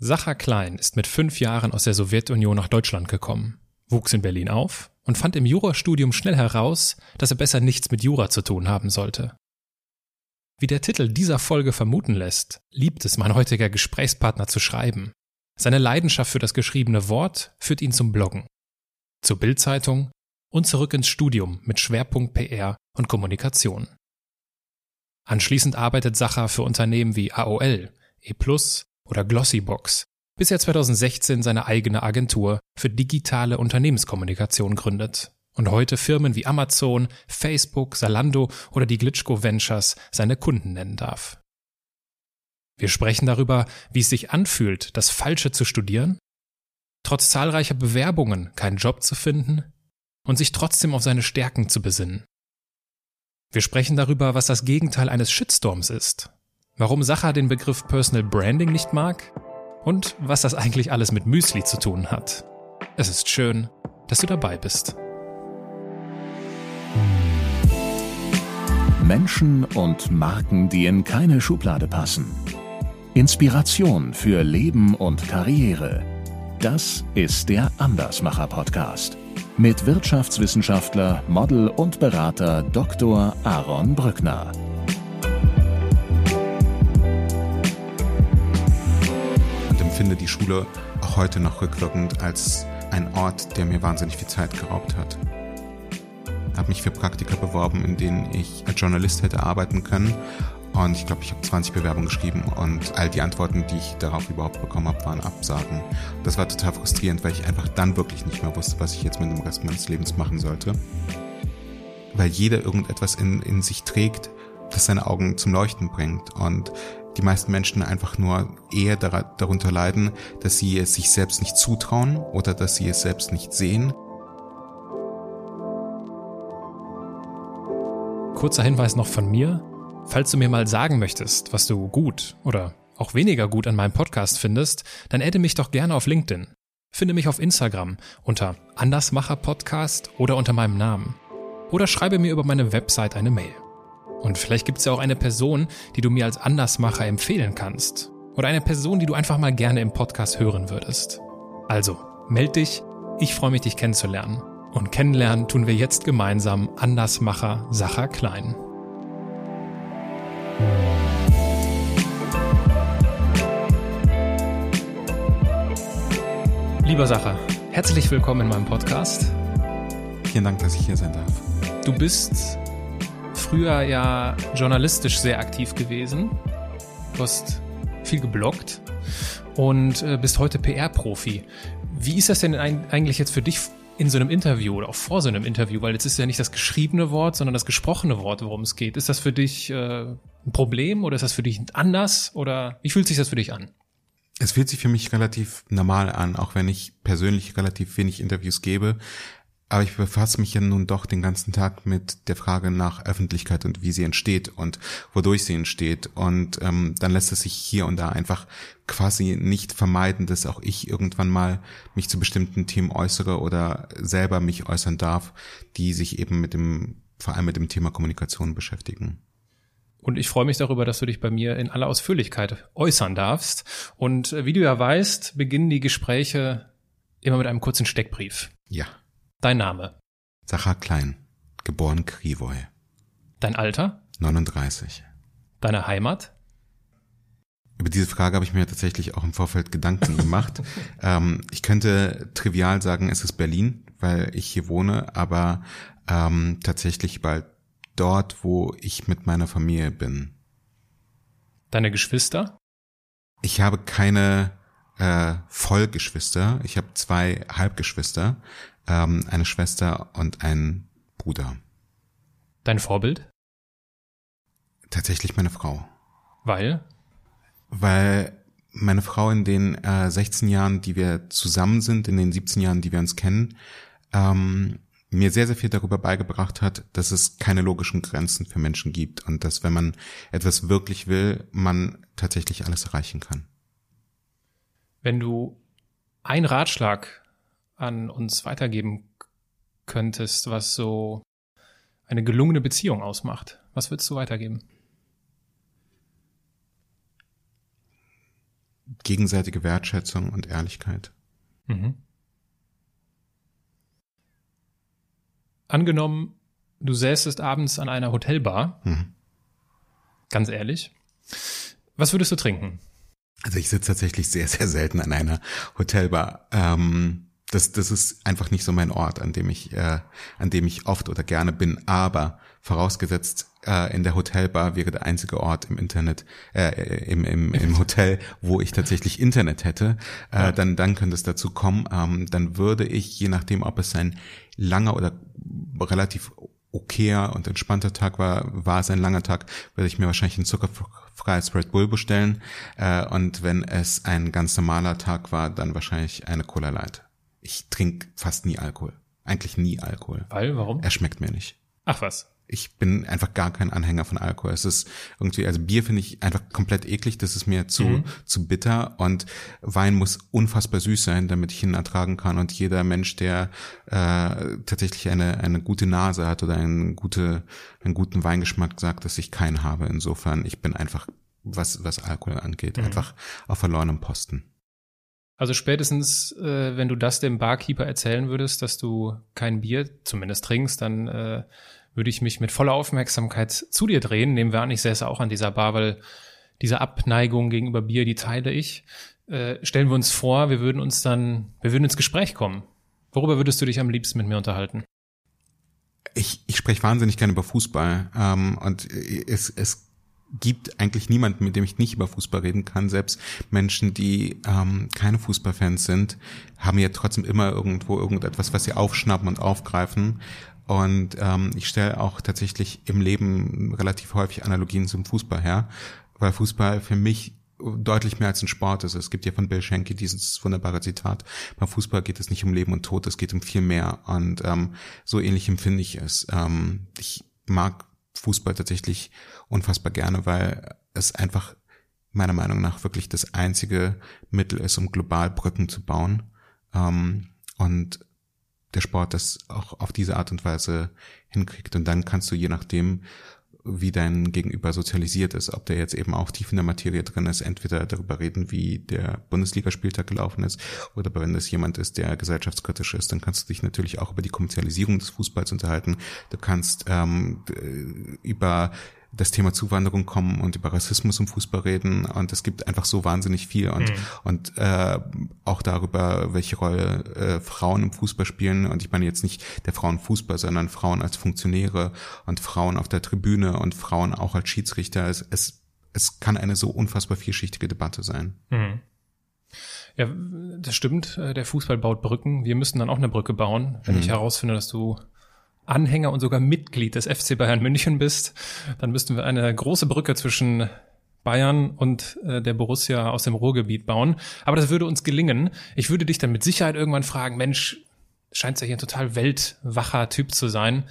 Sacha Klein ist mit fünf Jahren aus der Sowjetunion nach Deutschland gekommen, wuchs in Berlin auf und fand im Jurastudium schnell heraus, dass er besser nichts mit Jura zu tun haben sollte. Wie der Titel dieser Folge vermuten lässt, liebt es mein heutiger Gesprächspartner zu schreiben. Seine Leidenschaft für das geschriebene Wort führt ihn zum Bloggen, zur Bildzeitung und zurück ins Studium mit Schwerpunkt PR und Kommunikation. Anschließend arbeitet Sacha für Unternehmen wie AOL, E+, oder Glossybox, bis er 2016 seine eigene Agentur für digitale Unternehmenskommunikation gründet und heute Firmen wie Amazon, Facebook, Salando oder die Glitschko Ventures seine Kunden nennen darf. Wir sprechen darüber, wie es sich anfühlt, das Falsche zu studieren, trotz zahlreicher Bewerbungen keinen Job zu finden und sich trotzdem auf seine Stärken zu besinnen. Wir sprechen darüber, was das Gegenteil eines Shitstorms ist warum Sacha den Begriff Personal Branding nicht mag und was das eigentlich alles mit Müsli zu tun hat. Es ist schön, dass du dabei bist. Menschen und Marken, die in keine Schublade passen. Inspiration für Leben und Karriere. Das ist der Andersmacher Podcast mit Wirtschaftswissenschaftler, Model und Berater Dr. Aaron Brückner. Empfinde die Schule auch heute noch rückwirkend als ein Ort, der mir wahnsinnig viel Zeit geraubt hat. Ich habe mich für Praktika beworben, in denen ich als Journalist hätte arbeiten können. Und ich glaube, ich habe 20 Bewerbungen geschrieben und all die Antworten, die ich darauf überhaupt bekommen habe, waren Absagen. Das war total frustrierend, weil ich einfach dann wirklich nicht mehr wusste, was ich jetzt mit dem Rest meines Lebens machen sollte. Weil jeder irgendetwas in, in sich trägt, das seine Augen zum Leuchten bringt. Und die meisten Menschen einfach nur eher darunter leiden, dass sie es sich selbst nicht zutrauen oder dass sie es selbst nicht sehen. Kurzer Hinweis noch von mir. Falls du mir mal sagen möchtest, was du gut oder auch weniger gut an meinem Podcast findest, dann adde mich doch gerne auf LinkedIn. Finde mich auf Instagram unter Andersmacher Podcast oder unter meinem Namen. Oder schreibe mir über meine Website eine Mail. Und vielleicht gibt es ja auch eine Person, die du mir als Andersmacher empfehlen kannst. Oder eine Person, die du einfach mal gerne im Podcast hören würdest. Also, meld dich, ich freue mich, dich kennenzulernen. Und kennenlernen tun wir jetzt gemeinsam Andersmacher Sacher Klein. Lieber Sacher, herzlich willkommen in meinem Podcast. Vielen Dank, dass ich hier sein darf. Du bist früher ja journalistisch sehr aktiv gewesen. Du hast viel gebloggt und äh, bist heute PR-Profi. Wie ist das denn eigentlich jetzt für dich in so einem Interview oder auch vor so einem Interview? Weil jetzt ist ja nicht das geschriebene Wort, sondern das gesprochene Wort, worum es geht. Ist das für dich äh, ein Problem oder ist das für dich anders oder wie fühlt sich das für dich an? Es fühlt sich für mich relativ normal an, auch wenn ich persönlich relativ wenig Interviews gebe. Aber ich befasse mich ja nun doch den ganzen Tag mit der Frage nach Öffentlichkeit und wie sie entsteht und wodurch sie entsteht. Und ähm, dann lässt es sich hier und da einfach quasi nicht vermeiden, dass auch ich irgendwann mal mich zu bestimmten Themen äußere oder selber mich äußern darf, die sich eben mit dem, vor allem mit dem Thema Kommunikation beschäftigen. Und ich freue mich darüber, dass du dich bei mir in aller Ausführlichkeit äußern darfst. Und äh, wie du ja weißt, beginnen die Gespräche immer mit einem kurzen Steckbrief. Ja. Dein Name? Sacha Klein, geboren Krivoy. Dein Alter? 39. Deine Heimat? Über diese Frage habe ich mir tatsächlich auch im Vorfeld Gedanken gemacht. ähm, ich könnte trivial sagen, es ist Berlin, weil ich hier wohne, aber ähm, tatsächlich bald dort, wo ich mit meiner Familie bin. Deine Geschwister? Ich habe keine äh, Vollgeschwister. Ich habe zwei Halbgeschwister ähm, eine Schwester und einen Bruder. Dein Vorbild? Tatsächlich meine Frau. Weil? Weil meine Frau in den äh, 16 Jahren, die wir zusammen sind, in den 17 Jahren, die wir uns kennen, ähm, mir sehr, sehr viel darüber beigebracht hat, dass es keine logischen Grenzen für Menschen gibt und dass, wenn man etwas wirklich will, man tatsächlich alles erreichen kann. Wenn du einen Ratschlag an uns weitergeben könntest, was so eine gelungene Beziehung ausmacht? Was würdest du weitergeben? gegenseitige Wertschätzung und Ehrlichkeit. Mhm. Angenommen, du säßest abends an einer Hotelbar. Mhm. Ganz ehrlich. Was würdest du trinken? Also ich sitze tatsächlich sehr, sehr selten an einer Hotelbar. Ähm, das, das ist einfach nicht so mein Ort, an dem ich, äh, an dem ich oft oder gerne bin. Aber vorausgesetzt, äh, in der Hotelbar wäre der einzige Ort im Internet, äh, im, im, im Hotel, wo ich tatsächlich Internet hätte, äh, ja. dann, dann könnte es dazu kommen. Ähm, dann würde ich, je nachdem, ob es ein langer oder relativ okayer und entspannter Tag war, war es ein langer Tag, würde ich mir wahrscheinlich ein zuckerfreies Red Bull bestellen. Äh, und wenn es ein ganz normaler Tag war, dann wahrscheinlich eine Cola Light. Ich trinke fast nie Alkohol. Eigentlich nie Alkohol. Weil, warum? Er schmeckt mir nicht. Ach was ich bin einfach gar kein Anhänger von Alkohol. Es ist irgendwie, also Bier finde ich einfach komplett eklig, das ist mir zu, mhm. zu bitter und Wein muss unfassbar süß sein, damit ich ihn ertragen kann. Und jeder Mensch, der äh, tatsächlich eine, eine gute Nase hat oder einen, gute, einen guten Weingeschmack, sagt, dass ich keinen habe. Insofern, ich bin einfach, was, was Alkohol angeht, mhm. einfach auf verlorenem Posten. Also spätestens, äh, wenn du das dem Barkeeper erzählen würdest, dass du kein Bier zumindest trinkst, dann äh, würde ich mich mit voller Aufmerksamkeit zu dir drehen. Nehmen wir an, ich säße auch an dieser Bar, weil diese Abneigung gegenüber Bier, die teile ich. Äh, stellen wir uns vor, wir würden uns dann, wir würden ins Gespräch kommen. Worüber würdest du dich am liebsten mit mir unterhalten? Ich, ich spreche wahnsinnig gerne über Fußball. Ähm, und es, es gibt eigentlich niemanden, mit dem ich nicht über Fußball reden kann. Selbst Menschen, die ähm, keine Fußballfans sind, haben ja trotzdem immer irgendwo irgendetwas, was sie aufschnappen und aufgreifen. Und ähm, ich stelle auch tatsächlich im Leben relativ häufig Analogien zum Fußball her, weil Fußball für mich deutlich mehr als ein Sport ist. Es gibt ja von Bill Schenke dieses wunderbare Zitat, beim Fußball geht es nicht um Leben und Tod, es geht um viel mehr. Und ähm, so ähnlich empfinde ich es. Ähm, ich mag Fußball tatsächlich unfassbar gerne, weil es einfach meiner Meinung nach wirklich das einzige Mittel ist, um global Brücken zu bauen. Ähm, und der Sport das auch auf diese Art und Weise hinkriegt. Und dann kannst du je nachdem, wie dein Gegenüber sozialisiert ist, ob der jetzt eben auch tief in der Materie drin ist, entweder darüber reden, wie der Bundesligaspieltag gelaufen ist, oder wenn das jemand ist, der gesellschaftskritisch ist, dann kannst du dich natürlich auch über die Kommerzialisierung des Fußballs unterhalten. Du kannst ähm, über das Thema Zuwanderung kommen und über Rassismus im Fußball reden und es gibt einfach so wahnsinnig viel und mhm. und äh, auch darüber, welche Rolle äh, Frauen im Fußball spielen und ich meine jetzt nicht der Frauenfußball, sondern Frauen als Funktionäre und Frauen auf der Tribüne und Frauen auch als Schiedsrichter. Es, es, es kann eine so unfassbar vielschichtige Debatte sein. Mhm. Ja, das stimmt. Äh, der Fußball baut Brücken. Wir müssen dann auch eine Brücke bauen, wenn mhm. ich herausfinde, dass du Anhänger und sogar Mitglied des FC Bayern München bist, dann müssten wir eine große Brücke zwischen Bayern und äh, der Borussia aus dem Ruhrgebiet bauen. Aber das würde uns gelingen. Ich würde dich dann mit Sicherheit irgendwann fragen, Mensch, scheint ja hier ein total weltwacher Typ zu sein.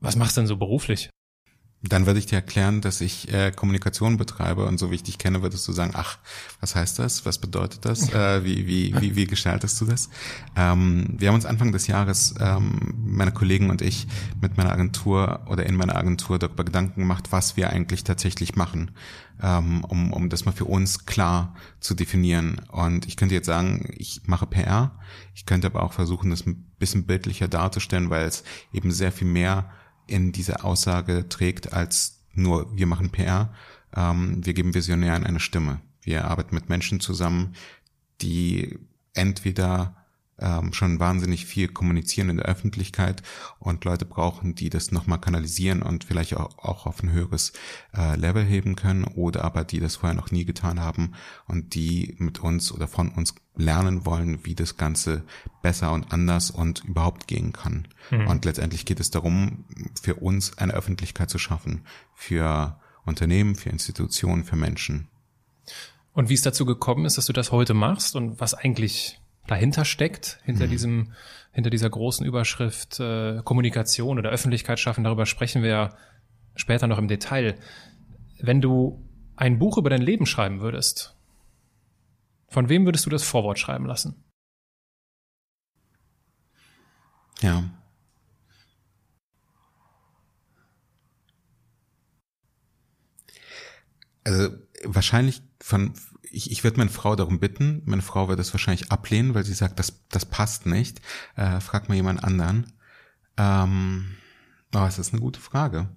Was machst du denn so beruflich? Dann würde ich dir erklären, dass ich äh, Kommunikation betreibe und so wie ich dich kenne, würdest du sagen, ach, was heißt das? Was bedeutet das? Äh, wie, wie, wie, wie gestaltest du das? Ähm, wir haben uns Anfang des Jahres, ähm, meine Kollegen und ich, mit meiner Agentur oder in meiner Agentur darüber Gedanken gemacht, was wir eigentlich tatsächlich machen, ähm, um, um das mal für uns klar zu definieren. Und ich könnte jetzt sagen, ich mache PR. Ich könnte aber auch versuchen, das ein bisschen bildlicher darzustellen, weil es eben sehr viel mehr in diese Aussage trägt als nur wir machen PR. Ähm, wir geben Visionären eine Stimme. Wir arbeiten mit Menschen zusammen, die entweder ähm, schon wahnsinnig viel kommunizieren in der Öffentlichkeit und Leute brauchen, die das nochmal kanalisieren und vielleicht auch, auch auf ein höheres äh, Level heben können oder aber die das vorher noch nie getan haben und die mit uns oder von uns lernen wollen, wie das Ganze besser und anders und überhaupt gehen kann. Mhm. Und letztendlich geht es darum, für uns eine Öffentlichkeit zu schaffen, für Unternehmen, für Institutionen, für Menschen. Und wie es dazu gekommen ist, dass du das heute machst und was eigentlich dahinter steckt, hinter mhm. diesem, hinter dieser großen Überschrift äh, Kommunikation oder Öffentlichkeit schaffen, darüber sprechen wir ja später noch im Detail. Wenn du ein Buch über dein Leben schreiben würdest, von wem würdest du das Vorwort schreiben lassen? Ja. Also wahrscheinlich von, ich, ich würde meine Frau darum bitten, meine Frau wird es wahrscheinlich ablehnen, weil sie sagt, das, das passt nicht. Äh, frag mal jemand anderen. Ähm, oh, es ist eine gute Frage.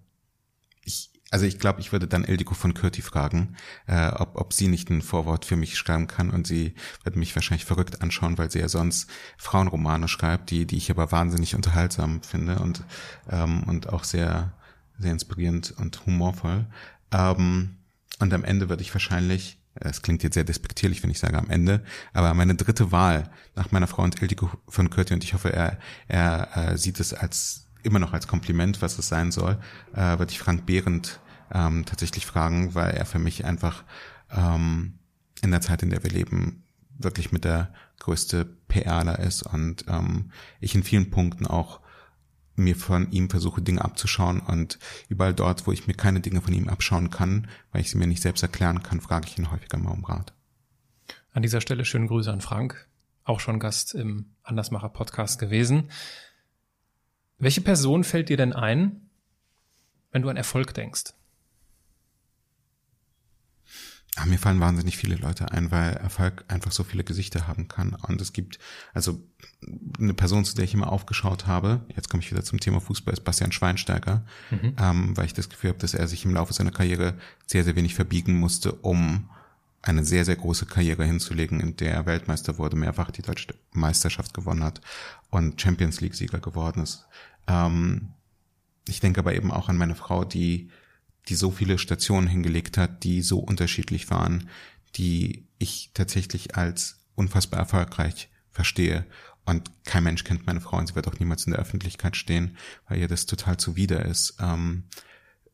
Ich, also ich glaube, ich würde dann Ildiko von Kürti fragen, äh, ob, ob sie nicht ein Vorwort für mich schreiben kann und sie wird mich wahrscheinlich verrückt anschauen, weil sie ja sonst Frauenromane schreibt, die, die ich aber wahnsinnig unterhaltsam finde und, ähm, und auch sehr, sehr inspirierend und humorvoll. Ähm, und am Ende würde ich wahrscheinlich, es klingt jetzt sehr despektierlich, wenn ich sage am Ende, aber meine dritte Wahl nach meiner Frau und Ildiko von Kürti und ich hoffe, er, er äh, sieht es als immer noch als Kompliment, was es sein soll, äh, würde ich Frank Behrendt ähm, tatsächlich fragen, weil er für mich einfach ähm, in der Zeit, in der wir leben, wirklich mit der größte PRler ist und ähm, ich in vielen Punkten auch mir von ihm versuche, Dinge abzuschauen und überall dort, wo ich mir keine Dinge von ihm abschauen kann, weil ich sie mir nicht selbst erklären kann, frage ich ihn häufiger mal um Rat. An dieser Stelle schöne Grüße an Frank, auch schon Gast im Andersmacher Podcast gewesen. Welche Person fällt dir denn ein, wenn du an Erfolg denkst? Ja, mir fallen wahnsinnig viele Leute ein, weil Erfolg einfach so viele Gesichter haben kann. Und es gibt, also eine Person, zu der ich immer aufgeschaut habe, jetzt komme ich wieder zum Thema Fußball, ist Bastian Schweinsteiger, mhm. ähm, weil ich das Gefühl habe, dass er sich im Laufe seiner Karriere sehr, sehr wenig verbiegen musste, um eine sehr, sehr große Karriere hinzulegen, in der er Weltmeister wurde, mehrfach die deutsche Meisterschaft gewonnen hat und Champions League-Sieger geworden ist. Ähm, ich denke aber eben auch an meine Frau, die, die so viele Stationen hingelegt hat, die so unterschiedlich waren, die ich tatsächlich als unfassbar erfolgreich verstehe. Und kein Mensch kennt meine Frau und sie wird auch niemals in der Öffentlichkeit stehen, weil ihr das total zuwider ist. Ähm,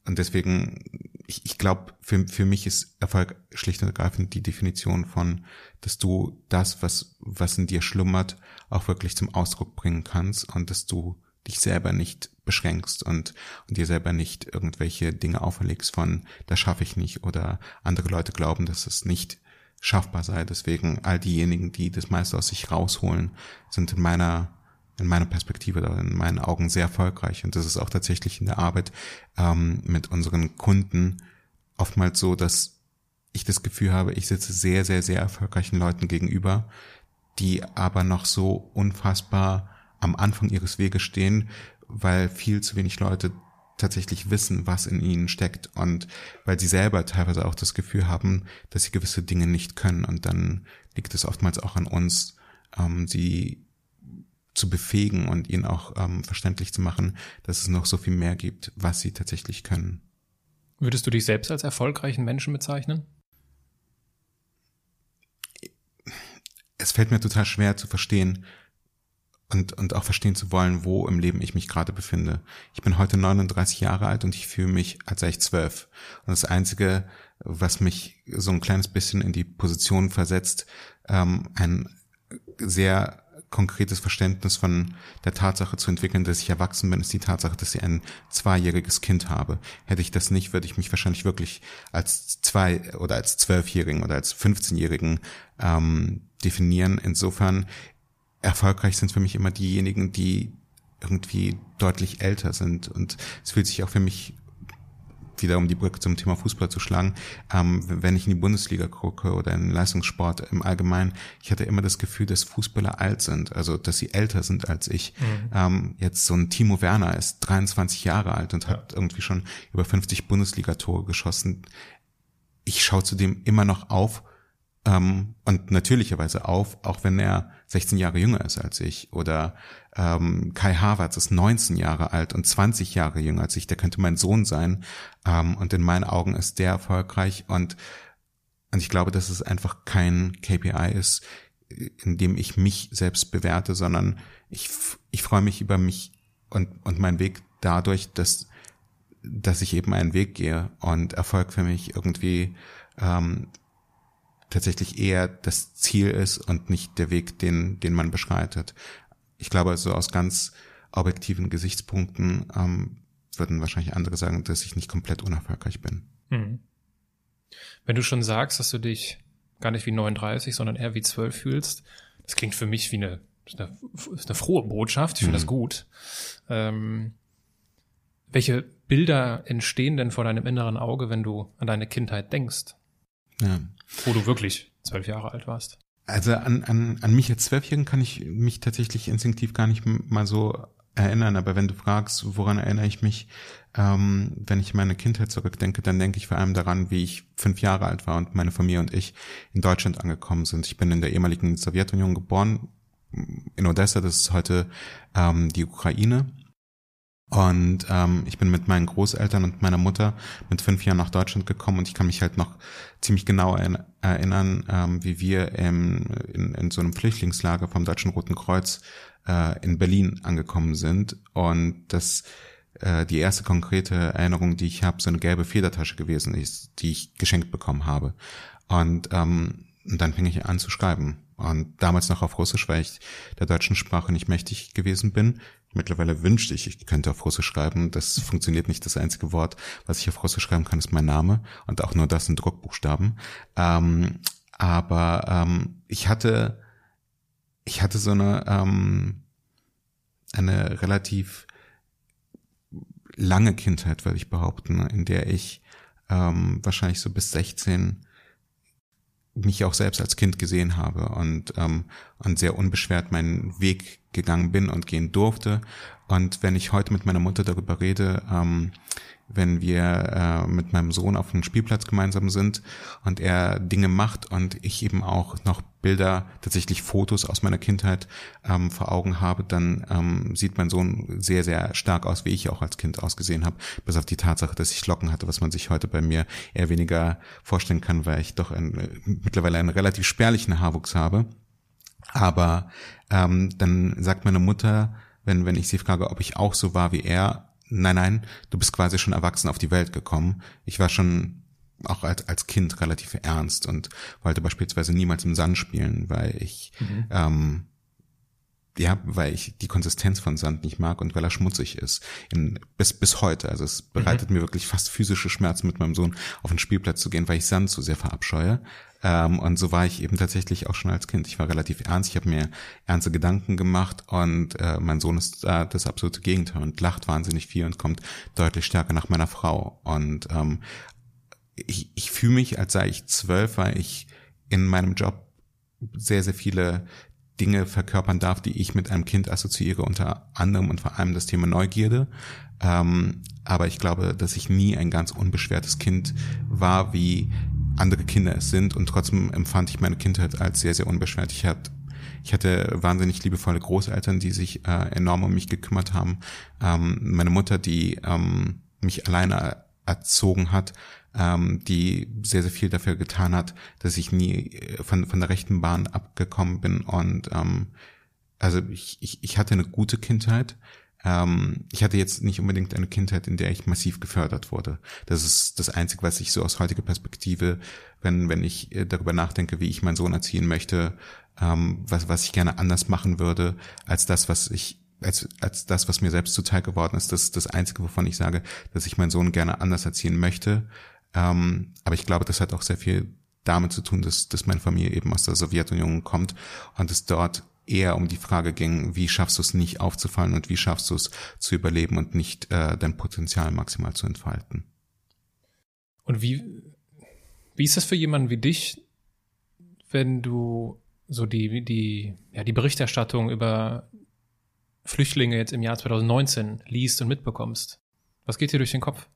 und deswegen, ich, ich glaube, für, für mich ist Erfolg schlicht und ergreifend die Definition von, dass du das, was, was in dir schlummert, auch wirklich zum Ausdruck bringen kannst und dass du dich selber nicht beschränkst und, und dir selber nicht irgendwelche Dinge auferlegst von, das schaffe ich nicht oder andere Leute glauben, dass es nicht schaffbar sei. Deswegen all diejenigen, die das meiste aus sich rausholen, sind in meiner in meiner Perspektive oder in meinen Augen sehr erfolgreich. Und das ist auch tatsächlich in der Arbeit ähm, mit unseren Kunden oftmals so, dass ich das Gefühl habe, ich sitze sehr, sehr, sehr erfolgreichen Leuten gegenüber, die aber noch so unfassbar am Anfang ihres Weges stehen, weil viel zu wenig Leute tatsächlich wissen, was in ihnen steckt und weil sie selber teilweise auch das Gefühl haben, dass sie gewisse Dinge nicht können und dann liegt es oftmals auch an uns, ähm, sie zu befähigen und ihnen auch ähm, verständlich zu machen, dass es noch so viel mehr gibt, was sie tatsächlich können. Würdest du dich selbst als erfolgreichen Menschen bezeichnen? Es fällt mir total schwer zu verstehen, und, und auch verstehen zu wollen, wo im Leben ich mich gerade befinde. Ich bin heute 39 Jahre alt und ich fühle mich, als sei ich zwölf. Und das Einzige, was mich so ein kleines bisschen in die Position versetzt, ähm, ein sehr konkretes Verständnis von der Tatsache zu entwickeln, dass ich erwachsen bin, ist die Tatsache, dass ich ein zweijähriges Kind habe. Hätte ich das nicht, würde ich mich wahrscheinlich wirklich als zwei oder als zwölfjährigen oder als 15-jährigen ähm, definieren. Insofern erfolgreich sind für mich immer diejenigen, die irgendwie deutlich älter sind. Und es fühlt sich auch für mich wieder um die Brücke zum Thema Fußball zu schlagen, ähm, wenn ich in die Bundesliga gucke oder in Leistungssport im Allgemeinen, ich hatte immer das Gefühl, dass Fußballer alt sind, also dass sie älter sind als ich. Mhm. Ähm, jetzt so ein Timo Werner ist 23 Jahre alt und ja. hat irgendwie schon über 50 Bundesliga-Tore geschossen. Ich schaue zudem immer noch auf ähm, und natürlicherweise auf, auch wenn er 16 Jahre jünger ist als ich. Oder ähm, Kai Havertz ist 19 Jahre alt und 20 Jahre jünger als ich. Der könnte mein Sohn sein. Ähm, und in meinen Augen ist der erfolgreich. Und, und ich glaube, dass es einfach kein KPI ist, in dem ich mich selbst bewerte, sondern ich, ich freue mich über mich und, und meinen Weg dadurch, dass, dass ich eben einen Weg gehe und Erfolg für mich irgendwie ähm, tatsächlich eher das Ziel ist und nicht der Weg, den, den man beschreitet. Ich glaube also aus ganz objektiven Gesichtspunkten ähm, würden wahrscheinlich andere sagen, dass ich nicht komplett unerfolgreich bin. Mhm. Wenn du schon sagst, dass du dich gar nicht wie 39, sondern eher wie 12 fühlst, das klingt für mich wie eine, eine, eine frohe Botschaft. Ich finde mhm. das gut. Ähm, welche Bilder entstehen denn vor deinem inneren Auge, wenn du an deine Kindheit denkst? Ja. Wo du wirklich zwölf Jahre alt warst. Also an, an, an mich als Zwölfjährigen kann ich mich tatsächlich instinktiv gar nicht mal so erinnern, aber wenn du fragst, woran erinnere ich mich, ähm, wenn ich meine Kindheit zurückdenke, dann denke ich vor allem daran, wie ich fünf Jahre alt war und meine Familie und ich in Deutschland angekommen sind. Ich bin in der ehemaligen Sowjetunion geboren, in Odessa, das ist heute ähm, die Ukraine. Und ähm, ich bin mit meinen Großeltern und meiner Mutter mit fünf Jahren nach Deutschland gekommen und ich kann mich halt noch ziemlich genau erinnern, ähm, wie wir im, in, in so einem Flüchtlingslager vom Deutschen Roten Kreuz äh, in Berlin angekommen sind. Und das äh, die erste konkrete Erinnerung, die ich habe, so eine gelbe Federtasche gewesen ist, die ich geschenkt bekommen habe. Und, ähm, und dann fing ich an zu schreiben. Und damals noch auf Russisch, weil ich der deutschen Sprache nicht mächtig gewesen bin. Mittlerweile wünschte ich, ich könnte auf Russisch schreiben. Das funktioniert nicht. Das einzige Wort, was ich auf Russisch schreiben kann, ist mein Name. Und auch nur das in Druckbuchstaben. Ähm, aber ähm, ich hatte, ich hatte so eine, ähm, eine relativ lange Kindheit, würde ich behaupten, in der ich ähm, wahrscheinlich so bis 16 mich auch selbst als Kind gesehen habe und, ähm, und sehr unbeschwert meinen Weg gegangen bin und gehen durfte. Und wenn ich heute mit meiner Mutter darüber rede, ähm, wenn wir äh, mit meinem Sohn auf einem Spielplatz gemeinsam sind und er Dinge macht und ich eben auch noch Bilder, tatsächlich Fotos aus meiner Kindheit ähm, vor Augen habe, dann ähm, sieht mein Sohn sehr, sehr stark aus, wie ich auch als Kind ausgesehen habe, bis auf die Tatsache, dass ich Locken hatte, was man sich heute bei mir eher weniger vorstellen kann, weil ich doch ein, mittlerweile einen relativ spärlichen Haarwuchs habe. Aber ähm, dann sagt meine Mutter, wenn, wenn ich sie frage, ob ich auch so war wie er, nein, nein, du bist quasi schon erwachsen auf die Welt gekommen. Ich war schon auch als, als Kind relativ ernst und wollte beispielsweise niemals im Sand spielen, weil ich mhm. ähm, ja, weil ich die Konsistenz von Sand nicht mag und weil er schmutzig ist. In, bis, bis heute. Also es bereitet mhm. mir wirklich fast physische Schmerzen, mit meinem Sohn auf den Spielplatz zu gehen, weil ich Sand so sehr verabscheue. Ähm, und so war ich eben tatsächlich auch schon als Kind. Ich war relativ ernst, ich habe mir ernste Gedanken gemacht und äh, mein Sohn ist da das absolute Gegenteil und lacht wahnsinnig viel und kommt deutlich stärker nach meiner Frau. Und ähm, ich, ich fühle mich, als sei ich zwölf, weil ich in meinem Job sehr, sehr viele Dinge verkörpern darf, die ich mit einem Kind assoziiere, unter anderem und vor allem das Thema Neugierde. Ähm, aber ich glaube, dass ich nie ein ganz unbeschwertes Kind war, wie andere Kinder es sind. Und trotzdem empfand ich meine Kindheit als sehr, sehr unbeschwert. Ich hatte ich hatte wahnsinnig liebevolle Großeltern, die sich äh, enorm um mich gekümmert haben. Ähm, meine Mutter, die ähm, mich alleine erzogen hat, ähm, die sehr, sehr viel dafür getan hat, dass ich nie äh, von, von der rechten Bahn abgekommen bin. Und ähm, also ich, ich, ich hatte eine gute Kindheit. Ähm, ich hatte jetzt nicht unbedingt eine Kindheit, in der ich massiv gefördert wurde. Das ist das Einzige, was ich so aus heutiger Perspektive, wenn, wenn ich äh, darüber nachdenke, wie ich meinen Sohn erziehen möchte, ähm, was, was ich gerne anders machen würde, als das, was ich als, als das, was mir selbst zuteil geworden ist, das ist das Einzige, wovon ich sage, dass ich meinen Sohn gerne anders erziehen möchte. Ähm, aber ich glaube, das hat auch sehr viel damit zu tun, dass, dass meine Familie eben aus der Sowjetunion kommt und es dort eher um die Frage ging, wie schaffst du es nicht aufzufallen und wie schaffst du es zu überleben und nicht äh, dein Potenzial maximal zu entfalten. Und wie, wie ist das für jemanden wie dich, wenn du so die, die, ja, die Berichterstattung über Flüchtlinge jetzt im Jahr 2019 liest und mitbekommst? Was geht dir durch den Kopf?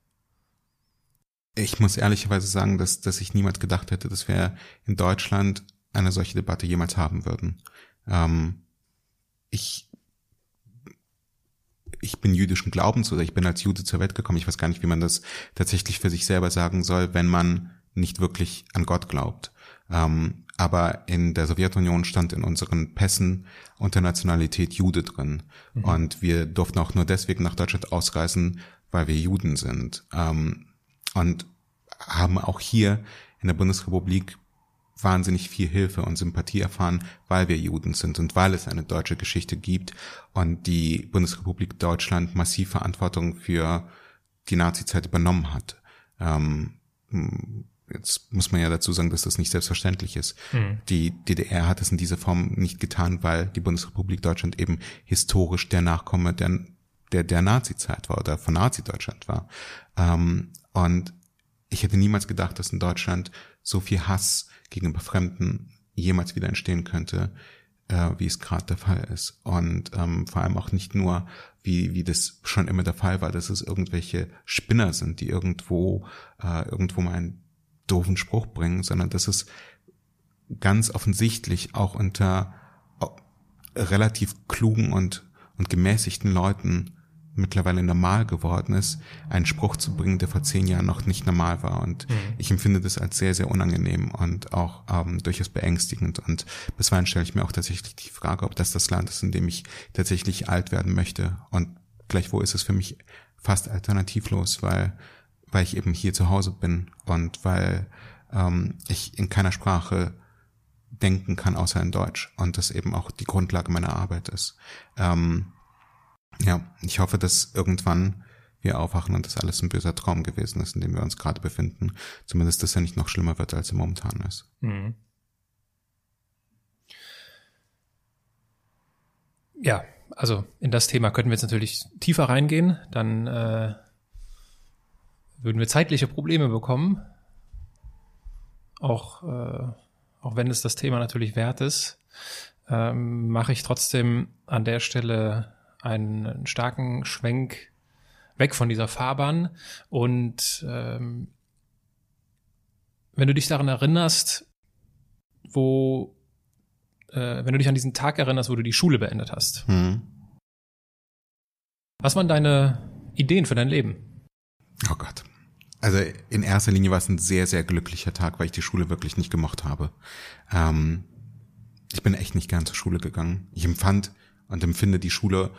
Ich muss ehrlicherweise sagen, dass, dass ich niemals gedacht hätte, dass wir in Deutschland eine solche Debatte jemals haben würden. Ähm, ich, ich bin jüdischen Glaubens oder ich bin als Jude zur Welt gekommen. Ich weiß gar nicht, wie man das tatsächlich für sich selber sagen soll, wenn man nicht wirklich an Gott glaubt. Ähm, aber in der Sowjetunion stand in unseren Pässen unter Nationalität Jude drin. Mhm. Und wir durften auch nur deswegen nach Deutschland ausreisen, weil wir Juden sind. Ähm, und haben auch hier in der Bundesrepublik wahnsinnig viel Hilfe und Sympathie erfahren, weil wir Juden sind und weil es eine deutsche Geschichte gibt und die Bundesrepublik Deutschland massiv Verantwortung für die Nazizeit übernommen hat. Ähm, jetzt muss man ja dazu sagen, dass das nicht selbstverständlich ist. Mhm. Die DDR hat es in dieser Form nicht getan, weil die Bundesrepublik Deutschland eben historisch der Nachkomme der, der, der Nazizeit war oder von Nazi-Deutschland war. Ähm, und ich hätte niemals gedacht, dass in Deutschland so viel Hass gegenüber Fremden jemals wieder entstehen könnte, äh, wie es gerade der Fall ist. Und ähm, vor allem auch nicht nur, wie, wie das schon immer der Fall war, dass es irgendwelche Spinner sind, die irgendwo, äh, irgendwo mal einen doofen Spruch bringen, sondern dass es ganz offensichtlich auch unter relativ klugen und, und gemäßigten Leuten mittlerweile normal geworden ist, einen Spruch zu bringen, der vor zehn Jahren noch nicht normal war. Und mhm. ich empfinde das als sehr, sehr unangenehm und auch ähm, durchaus beängstigend. Und bisweilen stelle ich mir auch tatsächlich die Frage, ob das das Land ist, in dem ich tatsächlich alt werden möchte. Und gleichwohl ist es für mich fast alternativlos, weil, weil ich eben hier zu Hause bin und weil ähm, ich in keiner Sprache denken kann, außer in Deutsch. Und das eben auch die Grundlage meiner Arbeit ist. Ähm, ja, ich hoffe, dass irgendwann wir aufwachen und das alles ein böser Traum gewesen ist, in dem wir uns gerade befinden. Zumindest, dass er nicht noch schlimmer wird, als er momentan ist. Mhm. Ja, also in das Thema könnten wir jetzt natürlich tiefer reingehen. Dann äh, würden wir zeitliche Probleme bekommen. Auch, äh, auch wenn es das Thema natürlich wert ist, ähm, mache ich trotzdem an der Stelle einen starken Schwenk weg von dieser Fahrbahn. Und ähm, wenn du dich daran erinnerst, wo, äh, wenn du dich an diesen Tag erinnerst, wo du die Schule beendet hast, mhm. was waren deine Ideen für dein Leben? Oh Gott. Also in erster Linie war es ein sehr, sehr glücklicher Tag, weil ich die Schule wirklich nicht gemocht habe. Ähm, ich bin echt nicht gern zur Schule gegangen. Ich empfand und empfinde die Schule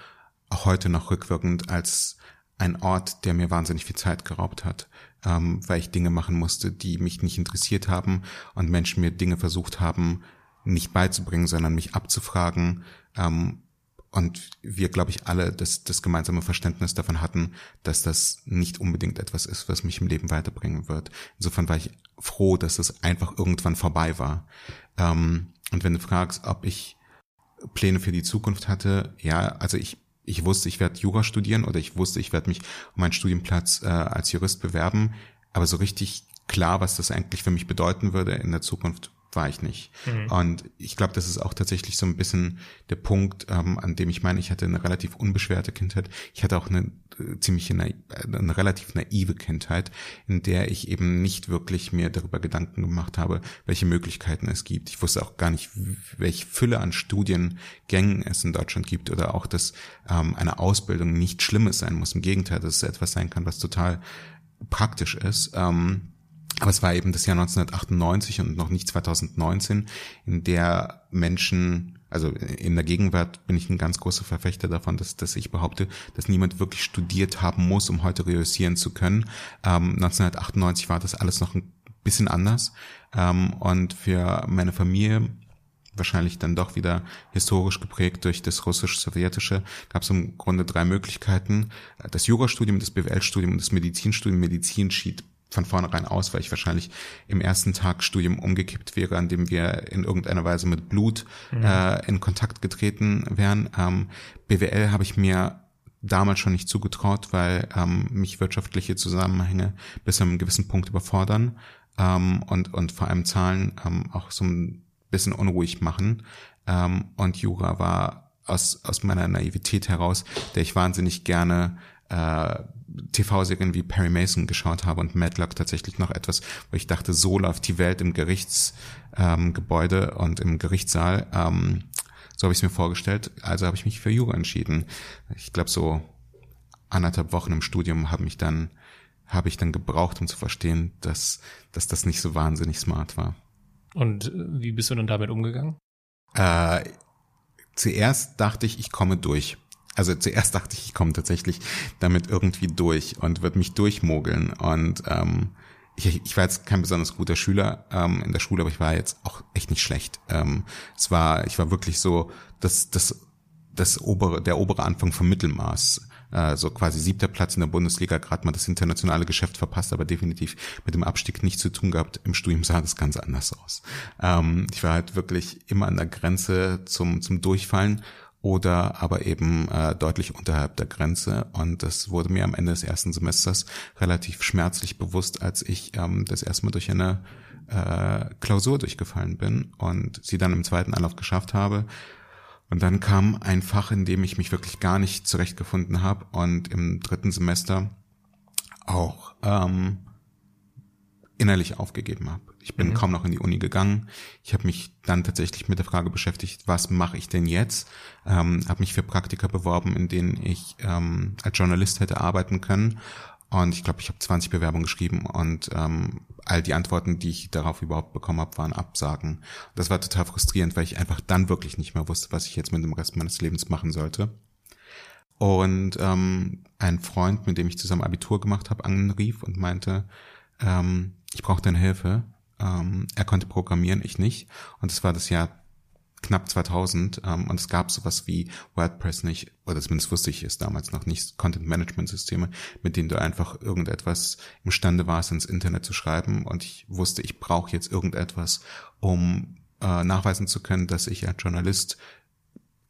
auch heute noch rückwirkend als ein Ort, der mir wahnsinnig viel Zeit geraubt hat, ähm, weil ich Dinge machen musste, die mich nicht interessiert haben und Menschen mir Dinge versucht haben, nicht beizubringen, sondern mich abzufragen. Ähm, und wir, glaube ich, alle das, das gemeinsame Verständnis davon hatten, dass das nicht unbedingt etwas ist, was mich im Leben weiterbringen wird. Insofern war ich froh, dass es einfach irgendwann vorbei war. Ähm, und wenn du fragst, ob ich Pläne für die Zukunft hatte, ja, also ich ich wusste, ich werde Jura studieren oder ich wusste, ich werde mich um einen Studienplatz äh, als Jurist bewerben. Aber so richtig klar, was das eigentlich für mich bedeuten würde in der Zukunft, war ich nicht. Mhm. Und ich glaube, das ist auch tatsächlich so ein bisschen der Punkt, ähm, an dem ich meine, ich hatte eine relativ unbeschwerte Kindheit. Ich hatte auch eine äh, ziemlich eine, eine relativ naive Kindheit, in der ich eben nicht wirklich mir darüber Gedanken gemacht habe, welche Möglichkeiten es gibt. Ich wusste auch gar nicht, welche Fülle an Studiengängen es in Deutschland gibt oder auch, dass ähm, eine Ausbildung nicht Schlimmes sein muss. Im Gegenteil, dass es etwas sein kann, was total praktisch ist. Ähm, aber es war eben das Jahr 1998 und noch nicht 2019, in der Menschen, also in der Gegenwart bin ich ein ganz großer Verfechter davon, dass, dass ich behaupte, dass niemand wirklich studiert haben muss, um heute reüssieren zu können. Ähm, 1998 war das alles noch ein bisschen anders. Ähm, und für meine Familie wahrscheinlich dann doch wieder historisch geprägt durch das russisch-sowjetische, gab es im Grunde drei Möglichkeiten. Das Jurastudium, das BWL-Studium und das Medizinstudium. Medizin schied von vornherein aus, weil ich wahrscheinlich im ersten Tag Studium umgekippt wäre, an dem wir in irgendeiner Weise mit Blut mhm. äh, in Kontakt getreten wären. Ähm, BWL habe ich mir damals schon nicht zugetraut, weil ähm, mich wirtschaftliche Zusammenhänge bis zu einem gewissen Punkt überfordern ähm, und, und vor allem Zahlen ähm, auch so ein bisschen unruhig machen. Ähm, und Jura war aus, aus meiner Naivität heraus, der ich wahnsinnig gerne äh, TV-Serien wie Perry Mason geschaut habe und Madlock tatsächlich noch etwas, wo ich dachte, so läuft die Welt im Gerichtsgebäude ähm, und im Gerichtssaal. Ähm, so habe ich es mir vorgestellt. Also habe ich mich für Jura entschieden. Ich glaube, so anderthalb Wochen im Studium habe mich dann habe ich dann gebraucht, um zu verstehen, dass, dass das nicht so wahnsinnig smart war. Und äh, wie bist du dann damit umgegangen? Äh, zuerst dachte ich, ich komme durch also zuerst dachte ich, ich komme tatsächlich damit irgendwie durch und wird mich durchmogeln. Und ähm, ich, ich war jetzt kein besonders guter Schüler ähm, in der Schule, aber ich war jetzt auch echt nicht schlecht. Ähm, es war, ich war wirklich so das, das, das obere, der obere Anfang vom Mittelmaß. Äh, so quasi siebter Platz in der Bundesliga, gerade mal das internationale Geschäft verpasst, aber definitiv mit dem Abstieg nichts zu tun gehabt. Im Studium sah das ganz anders aus. Ähm, ich war halt wirklich immer an der Grenze zum, zum Durchfallen oder aber eben äh, deutlich unterhalb der Grenze. Und das wurde mir am Ende des ersten Semesters relativ schmerzlich bewusst, als ich ähm, das erstmal durch eine äh, Klausur durchgefallen bin und sie dann im zweiten Anlauf geschafft habe. Und dann kam ein Fach, in dem ich mich wirklich gar nicht zurechtgefunden habe und im dritten Semester auch ähm, innerlich aufgegeben habe. Ich bin mhm. kaum noch in die Uni gegangen. Ich habe mich dann tatsächlich mit der Frage beschäftigt, was mache ich denn jetzt? Ähm, habe mich für Praktika beworben, in denen ich ähm, als Journalist hätte arbeiten können. Und ich glaube, ich habe 20 Bewerbungen geschrieben und ähm, all die Antworten, die ich darauf überhaupt bekommen habe, waren Absagen. Das war total frustrierend, weil ich einfach dann wirklich nicht mehr wusste, was ich jetzt mit dem Rest meines Lebens machen sollte. Und ähm, ein Freund, mit dem ich zusammen Abitur gemacht habe, anrief und meinte, ähm, ich brauche deine Hilfe. Ähm, er konnte programmieren, ich nicht. Und es war das Jahr knapp 2000 ähm, und es gab sowas wie WordPress nicht, oder zumindest wusste ich es damals noch nicht, Content-Management-Systeme, mit denen du einfach irgendetwas imstande warst, ins Internet zu schreiben. Und ich wusste, ich brauche jetzt irgendetwas, um äh, nachweisen zu können, dass ich als Journalist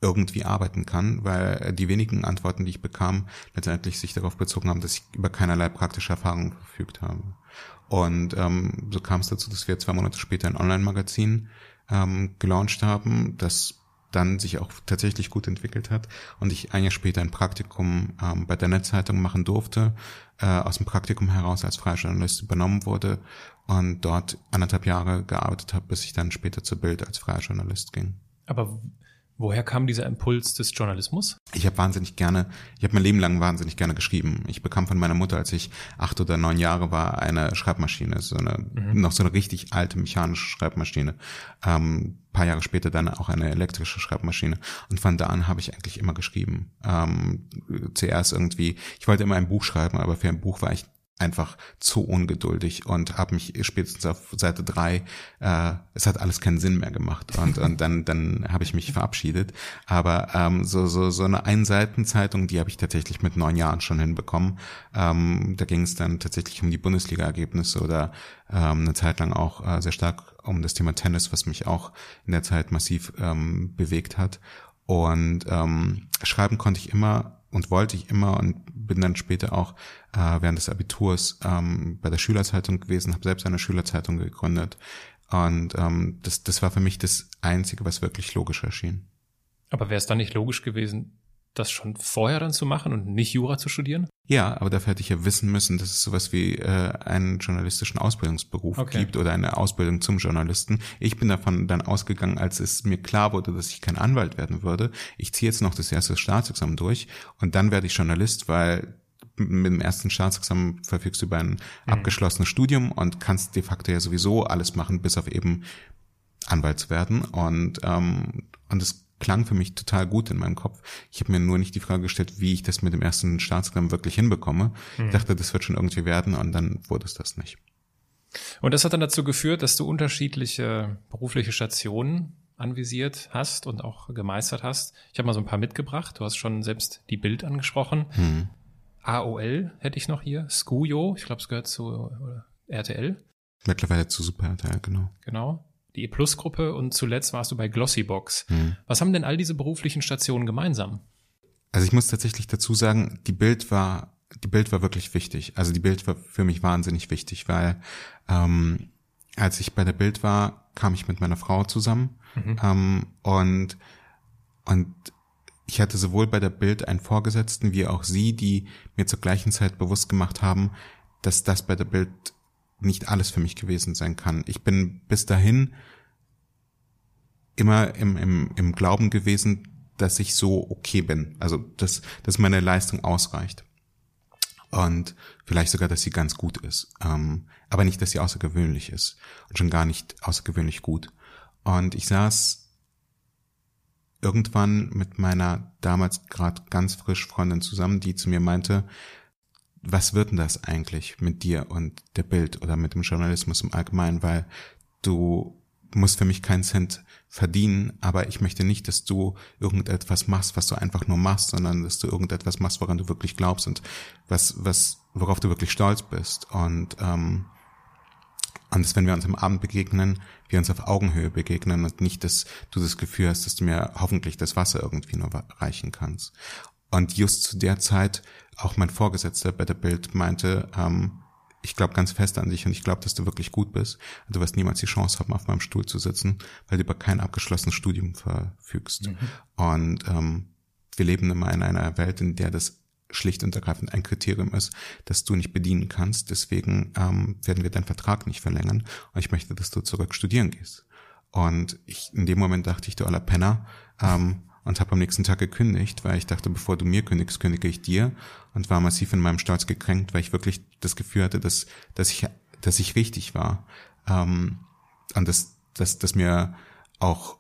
irgendwie arbeiten kann, weil die wenigen Antworten, die ich bekam, letztendlich sich darauf bezogen haben, dass ich über keinerlei praktische Erfahrung verfügt habe. Und ähm, so kam es dazu, dass wir zwei Monate später ein Online-Magazin ähm, gelauncht haben, das dann sich auch tatsächlich gut entwickelt hat und ich ein Jahr später ein Praktikum ähm, bei der Netzzeitung machen durfte, äh, aus dem Praktikum heraus als freier Journalist übernommen wurde und dort anderthalb Jahre gearbeitet habe, bis ich dann später zur Bild als freier Journalist ging. Aber Woher kam dieser Impuls des Journalismus? Ich habe wahnsinnig gerne, ich habe mein Leben lang wahnsinnig gerne geschrieben. Ich bekam von meiner Mutter, als ich acht oder neun Jahre war, eine Schreibmaschine, so eine mhm. noch so eine richtig alte mechanische Schreibmaschine. Ähm, paar Jahre später dann auch eine elektrische Schreibmaschine. Und von da an habe ich eigentlich immer geschrieben. Ähm, zuerst irgendwie, ich wollte immer ein Buch schreiben, aber für ein Buch war ich einfach zu ungeduldig und habe mich spätestens auf Seite drei, äh, es hat alles keinen Sinn mehr gemacht und, und dann, dann habe ich mich verabschiedet. Aber ähm, so, so, so eine Einseitenzeitung, die habe ich tatsächlich mit neun Jahren schon hinbekommen. Ähm, da ging es dann tatsächlich um die Bundesliga-Ergebnisse oder ähm, eine Zeit lang auch äh, sehr stark um das Thema Tennis, was mich auch in der Zeit massiv ähm, bewegt hat. Und ähm, schreiben konnte ich immer und wollte ich immer und bin dann später auch äh, während des Abiturs ähm, bei der Schülerzeitung gewesen, habe selbst eine Schülerzeitung gegründet und ähm, das, das war für mich das Einzige, was wirklich logisch erschien. Aber wäre es dann nicht logisch gewesen, das schon vorher dann zu machen und nicht Jura zu studieren? Ja, aber dafür hätte ich ja wissen müssen, dass es sowas wie äh, einen journalistischen Ausbildungsberuf okay. gibt oder eine Ausbildung zum Journalisten. Ich bin davon dann ausgegangen, als es mir klar wurde, dass ich kein Anwalt werden würde. Ich ziehe jetzt noch das erste Staatsexamen durch und dann werde ich Journalist, weil mit dem ersten Staatsexamen verfügst du über ein mhm. abgeschlossenes Studium und kannst de facto ja sowieso alles machen, bis auf eben Anwalt zu werden. Und ähm, und es klang für mich total gut in meinem Kopf. Ich habe mir nur nicht die Frage gestellt, wie ich das mit dem ersten Staatsexamen wirklich hinbekomme. Mhm. Ich dachte, das wird schon irgendwie werden und dann wurde es das nicht. Und das hat dann dazu geführt, dass du unterschiedliche berufliche Stationen anvisiert hast und auch gemeistert hast. Ich habe mal so ein paar mitgebracht. Du hast schon selbst die Bild angesprochen. Mhm. AOL hätte ich noch hier. Skujo, ich glaube, es gehört zu RTL. Mittlerweile zu Super RTL, genau. Genau die E-Plus-Gruppe und zuletzt warst du bei Glossybox. Hm. Was haben denn all diese beruflichen Stationen gemeinsam? Also ich muss tatsächlich dazu sagen, die Bild war, die Bild war wirklich wichtig. Also die Bild war für mich wahnsinnig wichtig, weil ähm, als ich bei der Bild war, kam ich mit meiner Frau zusammen mhm. ähm, und und ich hatte sowohl bei der Bild einen Vorgesetzten wie auch sie, die mir zur gleichen Zeit bewusst gemacht haben, dass das bei der Bild nicht alles für mich gewesen sein kann. Ich bin bis dahin immer im, im, im Glauben gewesen, dass ich so okay bin. Also, dass, dass meine Leistung ausreicht. Und vielleicht sogar, dass sie ganz gut ist. Ähm, aber nicht, dass sie außergewöhnlich ist. Und schon gar nicht außergewöhnlich gut. Und ich saß irgendwann mit meiner damals gerade ganz frisch Freundin zusammen, die zu mir meinte, was wird denn das eigentlich mit dir und der Bild oder mit dem Journalismus im Allgemeinen, weil du musst für mich keinen Cent verdienen, aber ich möchte nicht, dass du irgendetwas machst, was du einfach nur machst, sondern dass du irgendetwas machst, woran du wirklich glaubst und was, was, worauf du wirklich stolz bist. Und, ähm, und dass, wenn wir uns am Abend begegnen, wir uns auf Augenhöhe begegnen und nicht, dass du das Gefühl hast, dass du mir hoffentlich das Wasser irgendwie nur reichen kannst. Und just zu der Zeit auch mein Vorgesetzter bei der Bild meinte, ähm, ich glaube ganz fest an dich und ich glaube, dass du wirklich gut bist. Du wirst niemals die Chance haben, auf meinem Stuhl zu sitzen, weil du über kein abgeschlossenes Studium verfügst. Mhm. Und ähm, wir leben immer in einer Welt, in der das schlicht und ergreifend ein Kriterium ist, das du nicht bedienen kannst. Deswegen ähm, werden wir deinen Vertrag nicht verlängern. Und ich möchte, dass du zurück studieren gehst. Und ich, in dem Moment dachte ich, du aller Penner, ähm, und habe am nächsten Tag gekündigt, weil ich dachte, bevor du mir kündigst, kündige ich dir und war massiv in meinem Stolz gekränkt, weil ich wirklich das Gefühl hatte, dass, dass ich, dass ich richtig war. Ähm, und dass, dass, dass mir auch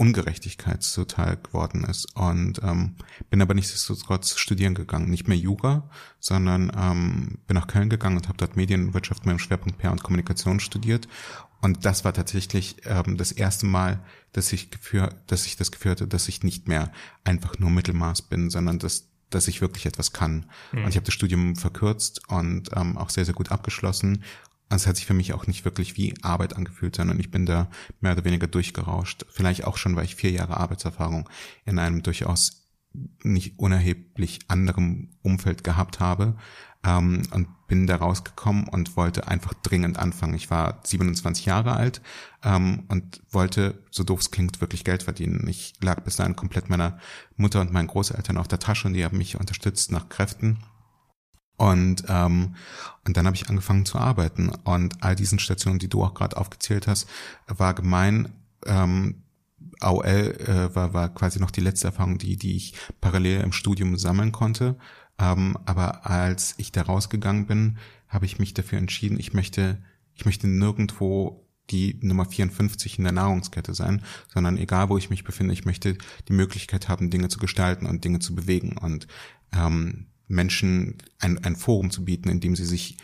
Ungerechtigkeit total geworden ist. Und ähm, bin aber nichtsdestotrotz studieren gegangen. Nicht mehr Jura, sondern ähm, bin nach Köln gegangen und habe dort Medienwirtschaft mit dem Schwerpunkt PR und Kommunikation studiert. Und das war tatsächlich ähm, das erste Mal, dass ich, geführ, dass ich das Gefühl hatte, dass ich nicht mehr einfach nur Mittelmaß bin, sondern dass dass ich wirklich etwas kann. Mhm. Und ich habe das Studium verkürzt und ähm, auch sehr, sehr gut abgeschlossen also es hat sich für mich auch nicht wirklich wie Arbeit angefühlt, sondern ich bin da mehr oder weniger durchgerauscht. Vielleicht auch schon, weil ich vier Jahre Arbeitserfahrung in einem durchaus nicht unerheblich anderem Umfeld gehabt habe ähm, und bin da rausgekommen und wollte einfach dringend anfangen. Ich war 27 Jahre alt ähm, und wollte, so doof es klingt, wirklich Geld verdienen. Ich lag bis dahin komplett meiner Mutter und meinen Großeltern auf der Tasche und die haben mich unterstützt nach Kräften und, ähm, und dann habe ich angefangen zu arbeiten. Und all diesen Stationen, die du auch gerade aufgezählt hast, war gemein. Ähm, AOL äh, war, war quasi noch die letzte Erfahrung, die, die ich parallel im Studium sammeln konnte. Ähm, aber als ich da rausgegangen bin, habe ich mich dafür entschieden, ich möchte, ich möchte nirgendwo die Nummer 54 in der Nahrungskette sein, sondern egal wo ich mich befinde, ich möchte die Möglichkeit haben, Dinge zu gestalten und Dinge zu bewegen. Und ähm, Menschen ein, ein Forum zu bieten, in dem sie sich